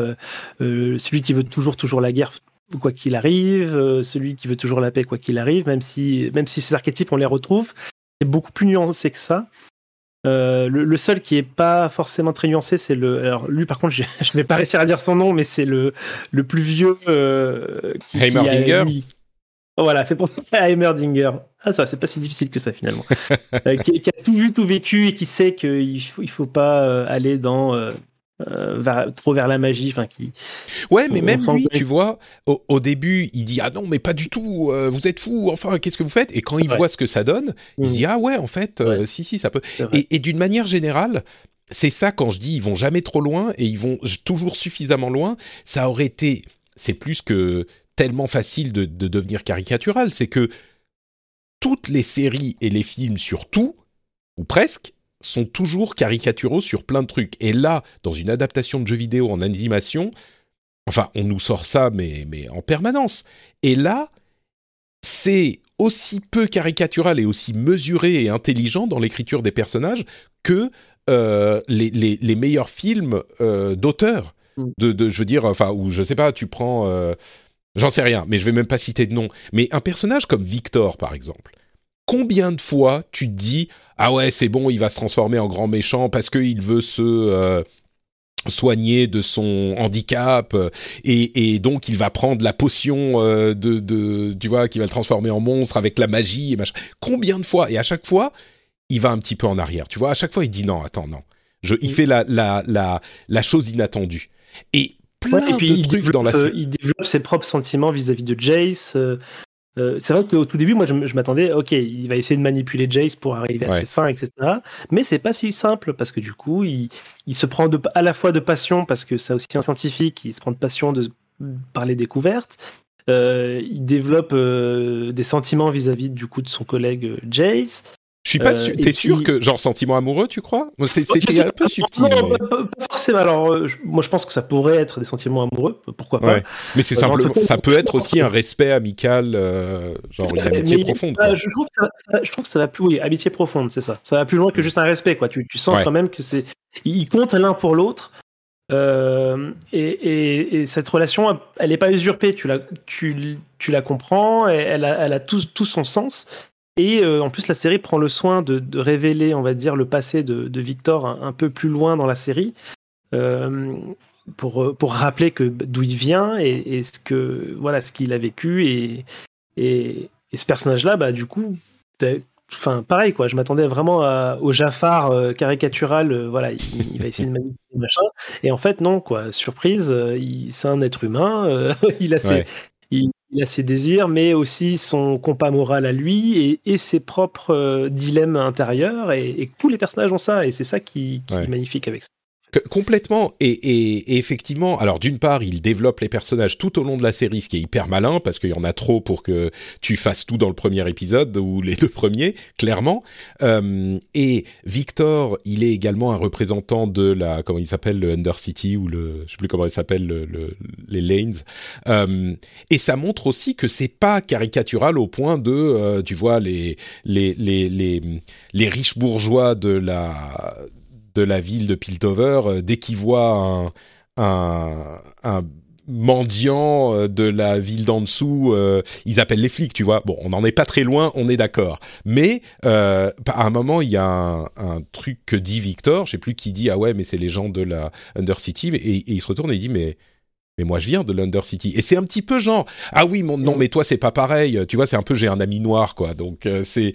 celui qui veut toujours, toujours la guerre, quoi qu'il arrive, celui qui veut toujours la paix, quoi qu'il arrive, même si, même si ces archétypes, on les retrouve. C'est beaucoup plus nuancé que ça. Euh, le, seul qui est pas forcément très nuancé, c'est le. Alors lui, par contre, je, je vais pas réussir à dire son nom, mais c'est le le plus vieux. Euh, Heimerdinger. Voilà, c'est pour ça Heimerdinger. Ah ça, c'est pas si difficile que ça finalement. Euh, qui, qui, a tout vu, tout vécu et qui sait qu'il faut il faut pas euh, aller dans euh, trop vers la magie, enfin qui. Ouais, mais même lui, tu vois, au, début, il dit ah non, mais pas du tout, euh, vous êtes fou, enfin qu'est-ce que vous faites? Et quand il voit ce que ça donne, il se dit mmh. ah ouais, en fait, euh, si si, ça peut. Et, d'une manière générale. C'est ça quand je dis ils vont jamais trop loin et ils vont toujours suffisamment loin. Ça aurait été, c'est plus que tellement facile de, de devenir caricatural. C'est que toutes les séries et les films sur tout, ou presque, sont toujours caricaturaux sur plein de trucs. Et là, dans une adaptation de jeu vidéo en animation, enfin, on nous sort ça, mais, mais en permanence. Et là, c'est aussi peu caricatural et aussi mesuré et intelligent dans l'écriture des personnages que euh, les, les, meilleurs films euh, d'auteurs. Mm. De, de, je veux dire, enfin, ou je sais pas, tu prends, euh, j'en sais rien, mais je vais même pas citer de nom. Mais un personnage comme Victor, par exemple, combien de fois tu te dis ah ouais c'est bon il va se transformer en grand méchant parce qu'il veut se euh, soigner de son handicap et, donc il va prendre la potion euh, de, de tu vois qui va le transformer en monstre avec la magie et machin. Combien de fois? Et à chaque fois il va un petit peu en arrière. Tu vois à chaque fois il dit non attends non. Je, il fait la, la, la, la chose inattendue. Et plein de trucs dans la euh, il développe ses propres sentiments vis-à-vis de Jace. Euh, c'est vrai qu'au tout début, moi, je, m'attendais, ok, il va essayer de manipuler Jace pour arriver à ses fins, etc. Mais c'est pas si simple parce que du coup, il, il se prend de, à la fois de passion parce que c'est aussi un scientifique, il se prend de passion de, par les découvertes. Euh, il développe euh, des sentiments vis-à-vis du coup de son collègue Jace. Je suis pas sûr. Euh, T'es sûr que genre sentiment amoureux, tu crois? C'était un peu subtil. Non, mais... pas, forcément. Alors, euh, moi, je pense que ça pourrait être des sentiments amoureux. Pourquoi pas Mais c'est simplement. ça peut être aussi un respect amical, euh, genre une amitié profonde. je, trouve que ça, je trouve que ça va plus. Oui, amitié profonde, c'est ça. Ça va plus loin que juste un respect, quoi. Tu, tu sens quand même que c'est. Ils comptent l'un pour l'autre. Euh, et, et, et, cette relation, elle n'est pas usurpée. Tu la, tu, tu la comprends. Et elle a, elle a tout, tout son sens. Et en plus, la série prend le soin de, révéler, on va dire, le passé de, Victor un, peu plus loin dans la série, pour, pour rappeler que d'où il vient et, ce que voilà ce qu'il a vécu. Et, et, ce personnage-là, bah du coup, enfin pareil quoi. Je m'attendais vraiment au Jafar euh, caricatural euh, voilà il, va essayer de manipuler machin. Et en fait non quoi. Surprise euh, c'est un être humain il a ses il, a ses désirs mais aussi son compas moral à lui et, ses propres dilemmes intérieurs. Et, tous les personnages ont ça et c'est ça qui, qui est magnifique avec ça complètement. Et, effectivement, alors d'une part, il développe les personnages tout au long de la série, ce qui est hyper malin parce qu'il y en a trop pour que tu fasses tout dans le premier épisode ou les deux premiers, clairement. Euh, et Victor, il est également un représentant de la comment il s'appelle le Undercity ou le je sais plus comment il s'appelle le, les lanes. Euh, et ça montre aussi que c'est pas caricatural au point de euh, tu vois les les les les riches bourgeois de la de la ville de Piltover, euh, dès qu'ils voient un, un, mendiant euh, de la ville d'en dessous, euh, ils appellent les flics, tu vois. Bon, on n'en est pas très loin, on est d'accord. Mais à un moment, il y a un, truc que dit Victor, je sais plus qui dit ah ouais, mais c'est les gens de la Undercity, et il se retourne et il dit mais mais moi je viens de l'Undercity et c'est un petit peu genre ah oui mon non mm. mais toi c'est pas pareil. Tu vois c'est un peu j'ai un ami noir quoi. Donc euh, c'est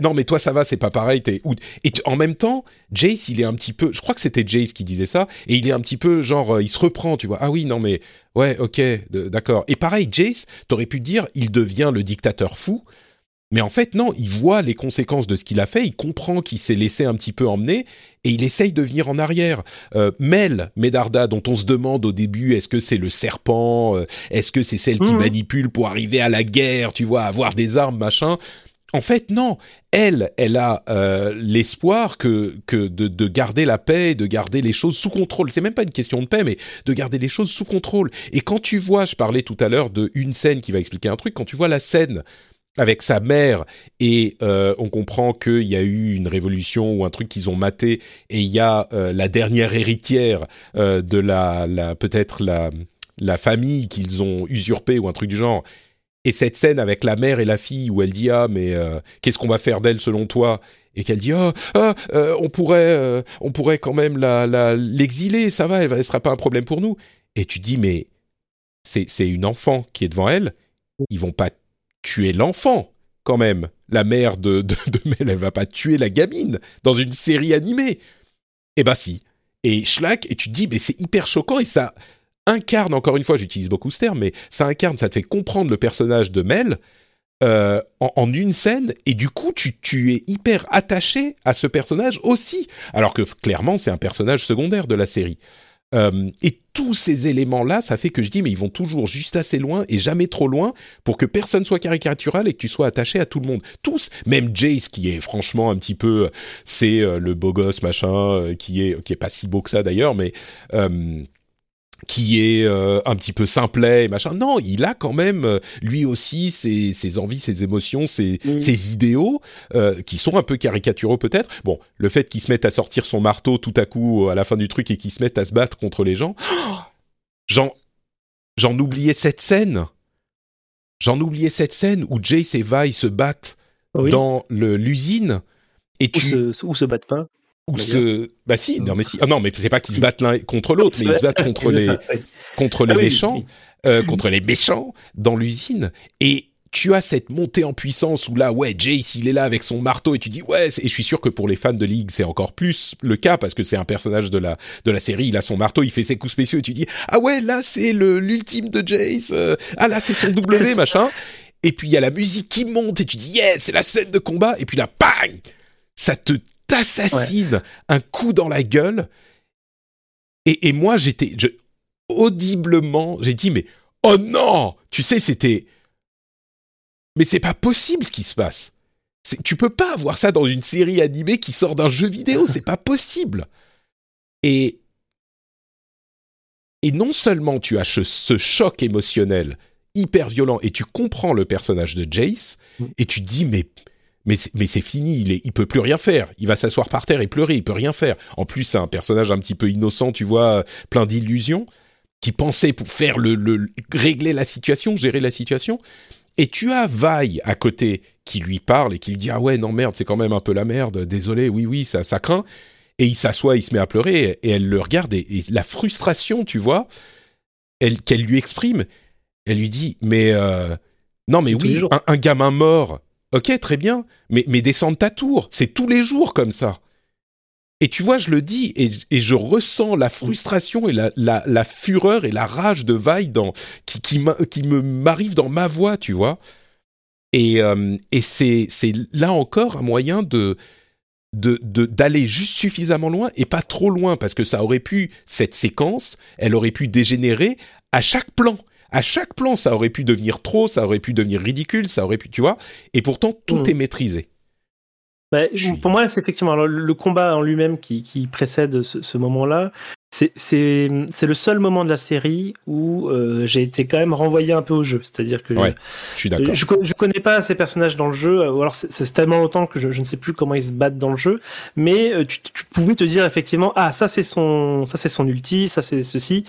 non mais toi ça va c'est pas pareil. T'es et en même temps Jace il est un petit peu je crois que c'était Jace qui disait ça. Et il est un petit peu genre euh, il se reprend tu vois. Ah oui non mais ouais ok d'accord. Et pareil Jace t'aurais pu dire il devient le dictateur fou mais en fait, non, il voit les conséquences de ce qu'il a fait, il comprend qu'il s'est laissé un petit peu emmener et il essaye de venir en arrière. Euh, Mel, Medarda, dont on se demande au début, est-ce que c'est le serpent, euh, est-ce que c'est celle qui mhm. manipule pour arriver à la guerre, tu vois, avoir des armes, machin. En fait, non. Elle, elle a euh, l'espoir que, que de, de, garder la paix, de garder les choses sous contrôle. C'est même pas une question de paix, mais de garder les choses sous contrôle. Et quand tu vois, je parlais tout à l'heure de une scène qui va expliquer un truc, quand tu vois la scène avec sa mère et euh, on comprend qu'il y a eu une révolution ou un truc qu'ils ont maté et il y a euh, la dernière héritière euh, de la, peut-être la, famille qu'ils ont usurpée ou un truc du genre. Et cette scène avec la mère et la fille où elle dit ah mais qu'est-ce qu'on va faire d'elle selon toi? Et qu'elle dit oh, on pourrait on pourrait quand même l'exiler ça va elle ne sera pas un problème pour nous. Et tu dis mais c'est c'est une enfant qui est devant elle. Ils vont pas tuer l'enfant, quand même. La mère de, de, Mel, elle va pas tuer la gamine dans une série animée. Eh ben si. Et Schlack, et tu te dis, mais c'est hyper choquant et ça incarne, encore une fois, j'utilise beaucoup ce terme, mais ça incarne, ça te fait comprendre le personnage de Mel euh, en, une scène, et du coup, tu, tu es hyper attaché à ce personnage aussi, alors que clairement, c'est un personnage secondaire de la série. Euh, tous ces éléments-là, ça fait que je dis, mais ils vont toujours juste assez loin et jamais trop loin pour que personne soit caricatural et que tu sois attaché à tout le monde. Tous, même Jace qui est franchement un petit peu, c'est euh, le beau gosse machin, euh, qui est qui est pas si beau que ça d'ailleurs, mais qui est euh, un petit peu simplet et machin. Non, il a quand même euh, lui aussi ses, ses, envies, ses émotions, ses, ses idéaux euh, qui sont un peu caricaturaux peut-être. Bon, le fait qu'il se mette à sortir son marteau tout à coup à la fin du truc et qu'il se mette à se battre contre les gens, j'en j'en oubliais cette scène. J'en oubliais cette scène où Jace et Vi se battent dans l'usine et tu se, ou se battent pas ou se bah si non mais si. Ah non mais c'est pas qu'ils se battent l'un contre l'autre mais ils se battent contre les contre les ah méchants euh, contre les méchants dans l'usine. Et tu as cette montée en puissance où là, ouais, Jace, il est là avec son marteau et tu dis, ouais, et je suis sûr que pour les fans de League, c'est encore plus le cas parce que c'est un personnage de la, de la série, il a son marteau, il fait ses coups spéciaux et tu dis, ah ouais, là, c'est le, l'ultime de Jace, euh, ah là, c'est son W, machin. Et puis il y a la musique qui monte et tu dis, yes, c'est la scène de combat, et puis là, bang! Ça te t'assassine un coup dans la gueule. Et, moi, j'étais audiblement, j'ai dit, mais oh non Tu sais, c'était. Mais c'est pas possible ce qui se passe. Tu peux pas avoir ça dans une série animée qui sort d'un jeu vidéo, c'est pas possible. Et. Et non seulement tu as ce choc émotionnel hyper violent et tu comprends le personnage de Jace mm. et tu dis mais mais c'est fini, il est, il peut plus rien faire. Il va s'asseoir par terre et pleurer, il peut rien faire. En plus, c'est un personnage un petit peu innocent, tu vois, plein d'illusions, qui pensait pour faire le, le régler la situation, gérer la situation. Et tu as Vi à côté qui lui parle et qui lui dit ah ouais non merde c'est quand même un peu la merde désolé oui oui ça ça craint et il s'assoit il se met à pleurer et elle le regarde et, la frustration tu vois elle qu'elle lui exprime elle lui dit mais euh, non mais oui un, gamin mort ok très bien mais mais descendre ta tour c'est tous les jours comme ça et tu vois, je le dis et, je ressens la frustration et la, fureur et la rage de Vaille qui, me m'arrive dans ma voix, tu vois. Et, euh, c'est, là encore un moyen de, de, de, d'aller juste suffisamment loin et pas trop loin parce que ça aurait pu, cette séquence, elle aurait pu dégénérer à chaque plan. À chaque plan, ça aurait pu devenir trop, ça aurait pu devenir ridicule, ça aurait pu, tu vois. Et pourtant, tout mmh. est maîtrisé. Bah, pour moi, c'est effectivement le, combat en lui-même qui, qui, précède ce, ce moment-là. C'est le seul moment de la série où euh, j'ai été quand même renvoyé un peu au jeu. C'est-à-dire que ouais, je, suis d'accord. Je, je, connais pas ces personnages dans le jeu, ou alors c'est tellement longtemps que je, je, ne sais plus comment ils se battent dans le jeu. Mais euh, tu, tu pouvais te dire effectivement, ah ça c'est son, ça c'est son ulti, ça c'est ceci.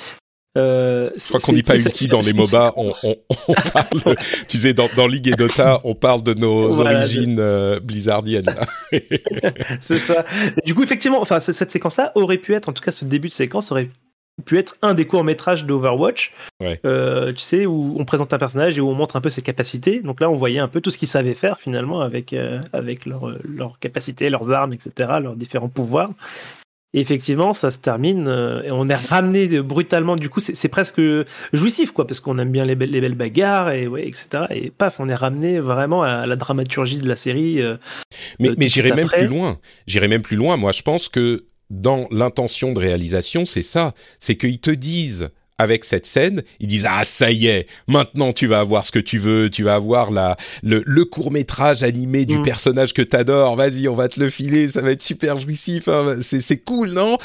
Euh, je crois qu'on dit pas ulti dans les MOBA, on, on, on parle, tu sais, dans, dans League et Dota, on parle de nos origines euh, blizzardiennes. c'est ça. du coup, effectivement, enfin, cette séquence-là aurait pu être, en tout cas, ce début de séquence aurait pu être un des courts métrages d'Overwatch, ouais. euh, tu sais, où on présente un personnage et où on montre un peu ses capacités. Donc là, on voyait un peu tout ce qu'ils savaient faire finalement avec euh, avec leurs leur capacités, leurs armes, etc., leurs différents pouvoirs. Et effectivement, ça se termine euh, et on est ramené brutalement. Du coup, c'est presque jouissif, quoi, parce qu'on aime bien les belles, les belles bagarres et ouais, etc. Et paf, on est ramené vraiment à la dramaturgie de la série. Euh, mais euh, mais j'irai même plus loin. J'irai même plus loin. Moi, je pense que dans l'intention de réalisation, c'est ça. C'est qu'ils te disent avec cette scène, ils disent ah ça y est, maintenant tu vas avoir ce que tu veux, tu vas avoir la le, court métrage animé du mm. personnage que t'adores, vas-y on va te le filer, ça va être super jouissif, hein. c'est cool non?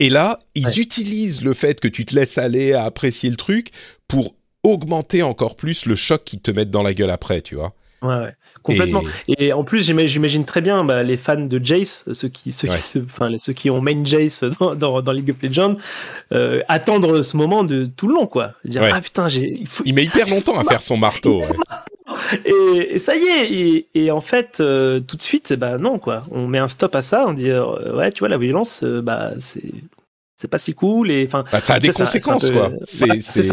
Et là ils utilisent le fait que tu te laisses aller à apprécier le truc pour augmenter encore plus le choc qu'ils te mettent dans la gueule après, tu vois. Ouais, ouais, complètement. Et... en plus, j'imagine très bien bah, les fans de Jace, ceux qui, ceux, qui, enfin, ceux qui ont main Jace dans, dans, dans League of Legends, euh, attendre ce moment de tout le long, quoi. Dire, ah putain, j'ai. Il, faut... il met hyper longtemps à faire son marteau. Et, et, ça y est, et, et en fait, euh, tout de suite, bah non, quoi. On met un stop à ça, on dit, euh, ouais, tu vois, la violence, bah, c'est c'est pas si cool et enfin bah, ça a des conséquences quoi c'est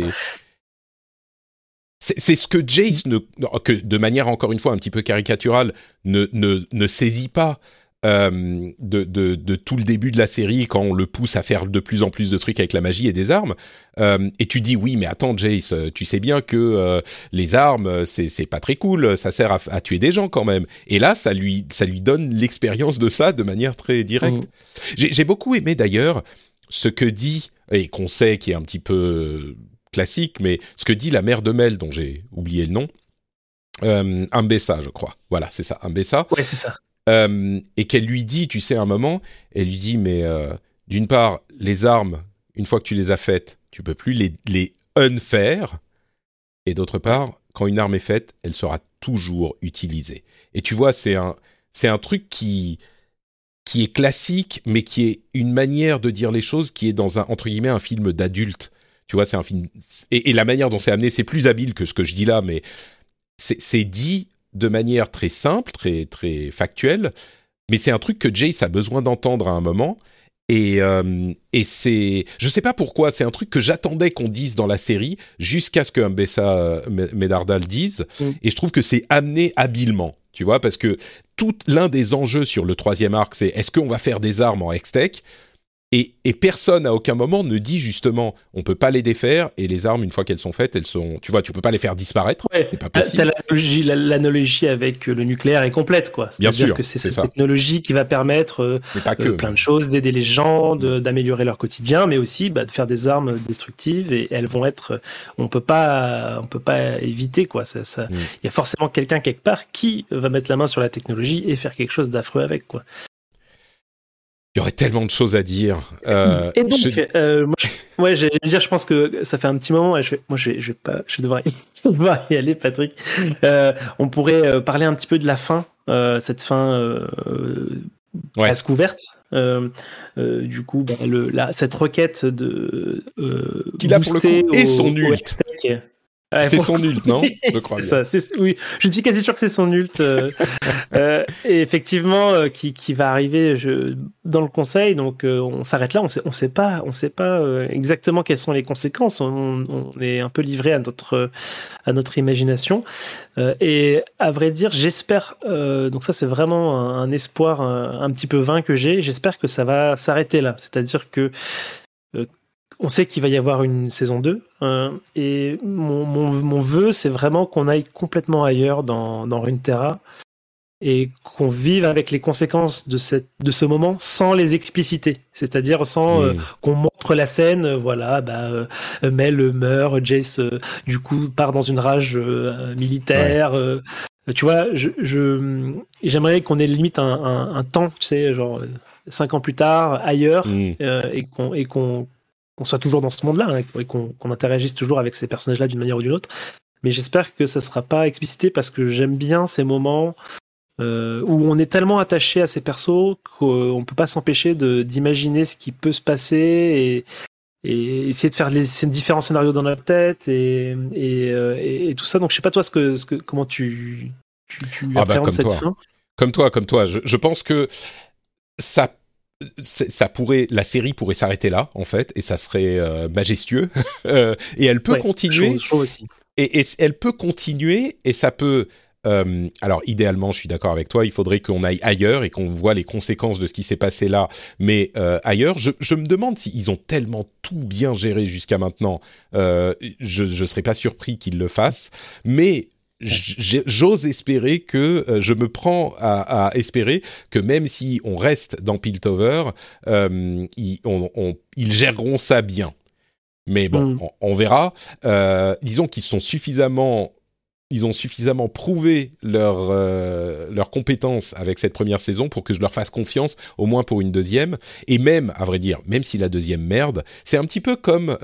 c'est ce que Jace, ne, que de manière encore une fois un petit peu caricaturale, ne, ne, ne saisit pas euh, de, de, de, tout le début de la série quand on le pousse à faire de plus en plus de trucs avec la magie et des armes. Euh, et tu dis oui, mais attends, Jace, tu sais bien que euh, les armes, c'est c'est pas très cool, ça sert à, à, tuer des gens quand même. Et là, ça lui ça lui donne l'expérience de ça de manière très directe. Mmh. J'ai beaucoup aimé d'ailleurs ce que dit et qu'on sait qui est un petit peu classique, mais ce que dit la mère de Mel, dont j'ai oublié le nom, euh, Mbessa, je crois. Voilà, c'est ça, Mbessa. Ouais, c'est ça. Euh, et qu'elle lui dit, tu sais, un moment, elle lui dit, mais euh, d'une part, les armes, une fois que tu les as faites, tu peux plus les, les unfaire. Et d'autre part, quand une arme est faite, elle sera toujours utilisée. Et tu vois, c'est un, c'est un truc qui, qui est classique, mais qui est une manière de dire les choses qui est dans un, entre guillemets, un film d'adulte. Tu vois, c'est un film. Et, la manière dont c'est amené, c'est plus habile que ce que je dis là, mais c'est dit de manière très simple, très, très factuelle. Mais c'est un truc que Jace a besoin d'entendre à un moment. Et, euh, et c'est, je sais pas pourquoi, c'est un truc que j'attendais qu'on dise dans la série jusqu'à ce que Mbessa euh, Medardal dise. Mm. Et je trouve que c'est amené habilement, tu vois, parce que tout l'un des enjeux sur le troisième arc, c'est est-ce qu'on va faire des armes en Hextech? Et, et, personne à aucun moment ne dit justement on peut pas les défaire et les armes une fois qu'elles sont faites elles sont tu vois tu peux pas les faire disparaître. Ouais. c'est pas possible. L'analogie avec le nucléaire est complète quoi. Bien sûr que c'est cette technologie qui va permettre euh, euh, plein de choses d'aider les gens d'améliorer leur quotidien mais aussi bah, de faire des armes destructives et elles vont être on peut pas on peut pas éviter quoi. Ça ça mm. il y a forcément quelqu'un quelque part qui va mettre la main sur la technologie et faire quelque chose d'affreux avec quoi il y aurait tellement de choses à dire. Euh, et donc, je... euh, moi, je, ouais, j'allais dire, je pense que ça fait un petit moment. Et je, moi, je, je vais pas, je vais devoir, y, vais devoir y aller, Patrick. Euh, on pourrait euh, parler un petit peu de la fin, euh, cette fin euh, ouais. presque ouverte. du coup, bah, le, la, cette requête de qui là pour le coup est son c'est son ult, non Je crois ça, oui, je suis quasi sûr que c'est son ult. Euh, euh, et effectivement, qui, qui, va arriver je, dans le conseil. Donc, on s'arrête là. On sait, on sait pas, on sait pas exactement quelles sont les conséquences. On, on, est un peu livré à notre à notre imagination. et à vrai dire, j'espère. donc ça, c'est vraiment un, un espoir un, un, petit peu vain que j'ai. J'espère que ça va s'arrêter là. C'est-à-dire que on sait qu'il va y avoir une saison 2. Hein, et mon, mon, vœu, c'est vraiment qu'on aille complètement ailleurs dans, dans Runeterra et qu'on vive avec les conséquences de, cette, de ce moment sans les expliciter. C'est-à-dire sans euh, qu'on montre la scène, euh, voilà, bah, euh, Mel meurt, Jace, du coup, part dans une rage militaire. tu vois, je, j'aimerais qu'on ait limite un, un, temps, tu sais, genre cinq ans plus tard, ailleurs, et qu'on et qu'on qu'on soit toujours dans ce monde-là hein, et qu'on interagisse toujours avec ces personnages-là d'une manière ou d'une autre. Mais j'espère que ça ne sera pas explicité parce que j'aime bien ces moments euh, où on est tellement attaché à ces persos qu'on ne peut pas s'empêcher d'imaginer ce qui peut se passer et, et essayer de faire les, différents scénarios dans la tête et, euh, et, et, tout ça. Donc je sais pas toi ce que, ce que comment tu, tu, tu ah bah, cette toi. fin? Comme toi, comme toi. Je, je pense que ça ça pourrait, la série pourrait s'arrêter là en fait, et ça serait euh, majestueux. Euh, et elle peut continuer. aussi. Et, elle peut continuer, et ça peut. Euh, alors idéalement, je suis d'accord avec toi. Il faudrait qu'on aille ailleurs et qu'on voit les conséquences de ce qui s'est passé là, mais ailleurs. Je, je, me demande s'ils ont tellement tout bien géré jusqu'à maintenant. je ne serais pas surpris qu'ils le fassent, mais j'ose espérer que euh, je me prends à, espérer que même si on reste dans Piltover, euh, ils, ils, géreront ça bien. Mais bon, mm. on, verra. Euh, disons qu'ils sont suffisamment ils ont suffisamment prouvé leur, leur compétence avec cette première saison pour que je leur fasse confiance, au moins pour une deuxième. Et même, à vrai dire, même si la deuxième merde, c'est un petit peu comme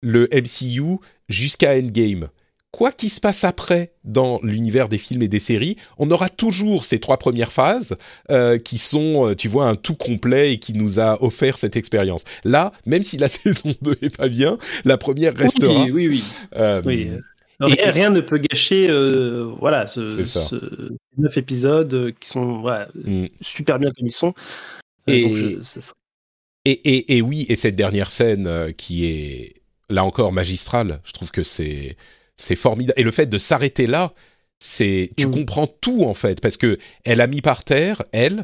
le MCU jusqu'à Endgame quoi qu'il se passe après dans l'univers des films et des séries, on aura toujours ces trois premières phases euh, qui sont, euh, tu vois, un tout complet et qui nous a offert cette expérience. Là, même si la saison 2 est pas bien, la première restera. Oui, oui, oui. Euh, rien, ne peut gâcher, voilà, ce, ce, neuf épisodes qui sont mm. super bien comme ils sont. Et, et, et, et, oui, et cette dernière scène qui est là encore magistrale, je trouve que c'est c'est formidable. Et le fait de s'arrêter là, c'est tu mm. comprends tout en fait parce que elle a mis par terre elle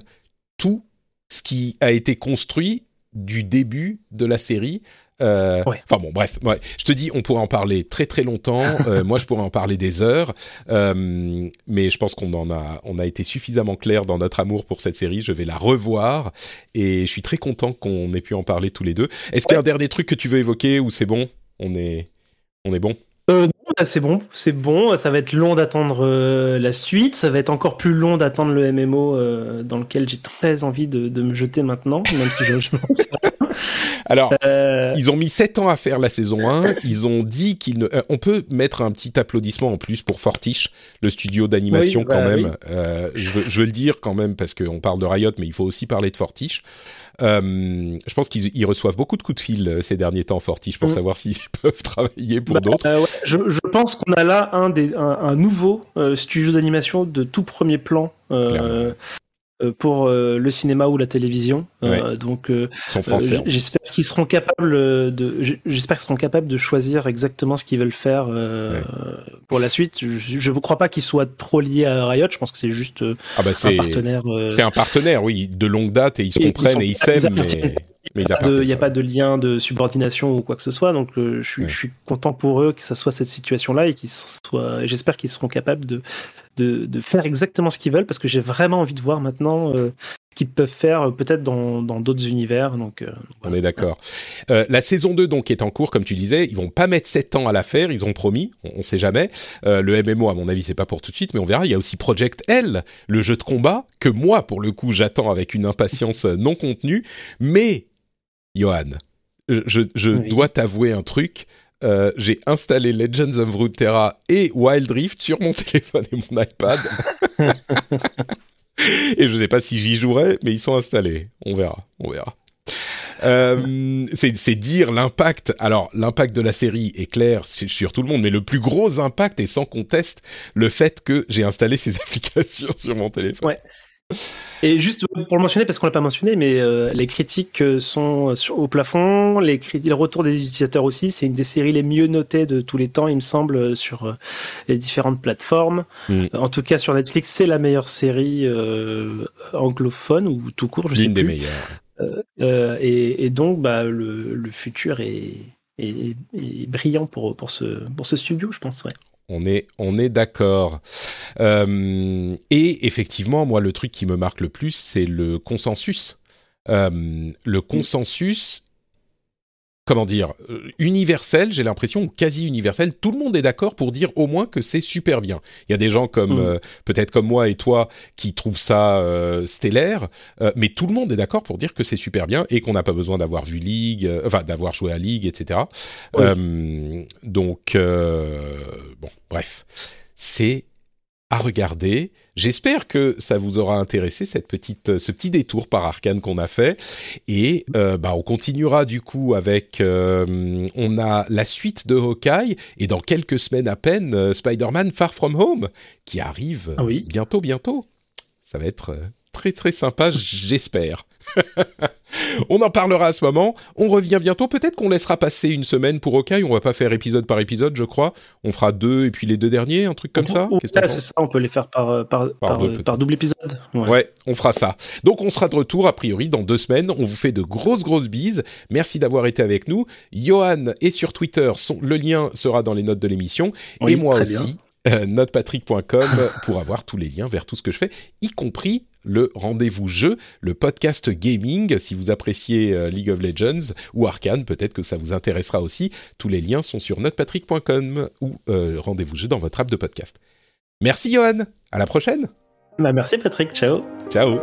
tout ce qui a été construit du début de la série. Euh, enfin bon, bref, je te dis, on pourrait en parler très très longtemps. Euh, moi, je pourrais en parler des heures, euh, mais je pense qu'on en a, on a été suffisamment clair dans notre amour pour cette série. Je vais la revoir et je suis très content qu'on ait pu en parler tous les deux. Est-ce qu'il y a un dernier truc que tu veux évoquer ou c'est bon? On est, on est bon? Euh, c'est bon, c'est bon. Ça va être long d'attendre euh, la suite. Ça va être encore plus long d'attendre le MMO euh, dans lequel j'ai très envie de, de, me jeter maintenant, même si je, je Alors, euh, ils ont mis 7 ans à faire la saison 1. Ils ont dit qu'ils ne... on peut mettre un petit applaudissement en plus pour Fortiche, le studio d'animation quand bah même. je, veux, je, veux, le dire quand même parce qu'on parle de Riot, mais il faut aussi parler de Fortiche. Euh, je pense qu'ils reçoivent beaucoup de coups de fil euh, ces derniers temps, Fortiche, pour mm. savoir s'ils peuvent travailler pour bah, d'autres. Euh, je, je, pense qu'on a là un, des, un, nouveau studio d'animation de tout premier plan. Pour le cinéma ou la télévision. Euh, donc, j'espère qu'ils seront capables de, j'espère qu'ils seront capables de choisir exactement ce qu'ils veulent faire pour la suite. Je ne crois pas qu'ils soient trop liés à Riot. Je pense que c'est juste ah bah un partenaire. C'est un partenaire, oui, de longue date et ils se comprennent et ils s'aiment. Mais... il n'y a, pas de lien de subordination ou quoi que ce soit, donc je, suis, je, suis, content pour eux que ça soit cette situation-là et qu'ils soient. J'espère qu'ils seront capables de, de, de, faire exactement ce qu'ils veulent parce que j'ai vraiment envie de voir maintenant euh, qu'ils peuvent faire euh, peut-être dans d'autres univers. Donc, euh, On est d'accord. Euh, la saison 2 donc est en cours, comme tu disais. Ils vont pas mettre 7 ans à la faire, ils ont promis, on, ne sait jamais. le MMO, à mon avis, c'est pas pour tout de suite, mais on verra. Il y a aussi Project L, le jeu de combat, que moi, pour le coup, j'attends avec une impatience non contenue. Mais, Johan, je, je dois t'avouer un truc. Euh, j'ai installé Legends of Runeterra et Wild Rift sur mon téléphone et mon iPad. et je ne sais pas si j'y jouerai, mais ils sont installés. On verra, on verra. Euh, c'est dire l'impact. Alors, l'impact de la série est clair sur tout le monde, mais le plus gros impact est sans conteste le fait que j'ai installé ces applications sur mon téléphone. Ouais. Et juste pour le mentionner, parce qu'on l'a pas mentionné, mais euh, les critiques euh, sont au plafond, les, les retours des utilisateurs aussi. C'est une des séries les mieux notées de tous les temps, il me semble, sur les différentes plateformes. Mm. En tout cas, sur Netflix, c'est la meilleure série anglophone ou tout court, je sais L'une des meilleures. Euh, euh, et, donc, bah, le, futur est, brillant pour, pour, ce, pour ce studio, je pense. On est, on est d'accord. Euh, et effectivement, moi, le truc qui me marque le plus, c'est le consensus. le consensus comment dire, euh, universel, j'ai l'impression, quasi universel. Tout le monde est d'accord pour dire au moins que c'est super bien. Il y a des gens comme mm. euh, peut-être comme moi et toi qui trouvent ça euh, stellaire, mais tout le monde est d'accord pour dire que c'est super bien et qu'on n'a pas besoin d'avoir vu League, enfin d'avoir joué à League, etc. donc bon, bref, c'est à regarder. J'espère que ça vous aura intéressé cette petite, ce petit détour par Arkane qu'on a fait et euh, bah on continuera du coup avec euh, on a la suite de Hawkeye et dans quelques semaines à peine euh, Spider-Man Far From Home qui arrive ah bientôt bientôt. Ça va être très très sympa, j'espère. on en parlera à ce moment. On revient bientôt. Peut-être qu'on laissera passer une semaine pour OK. On va pas faire épisode par épisode, je crois. On fera deux et puis les deux derniers, un truc comme ça. c'est ça. On peut les faire par, euh, par, par, euh, double épisode. Ouais. on fera ça. Donc on sera de retour a priori dans deux semaines. On vous fait de grosses grosses bises. Merci d'avoir été avec nous. Johan est sur Twitter. le lien sera dans les notes de l'émission. et moi aussi. Euh, notepatrick.com pour avoir tous les liens vers tout ce que je fais, y compris le rendez-vous jeu, le podcast gaming. Si vous appréciez euh, League of Legends ou Arkane, peut-être que ça vous intéressera aussi. Tous les liens sont sur notepatrick.com ou euh, rendez-vous jeu dans votre app de podcast. Merci Johan, à la prochaine. Bah merci Patrick, ciao. Ciao.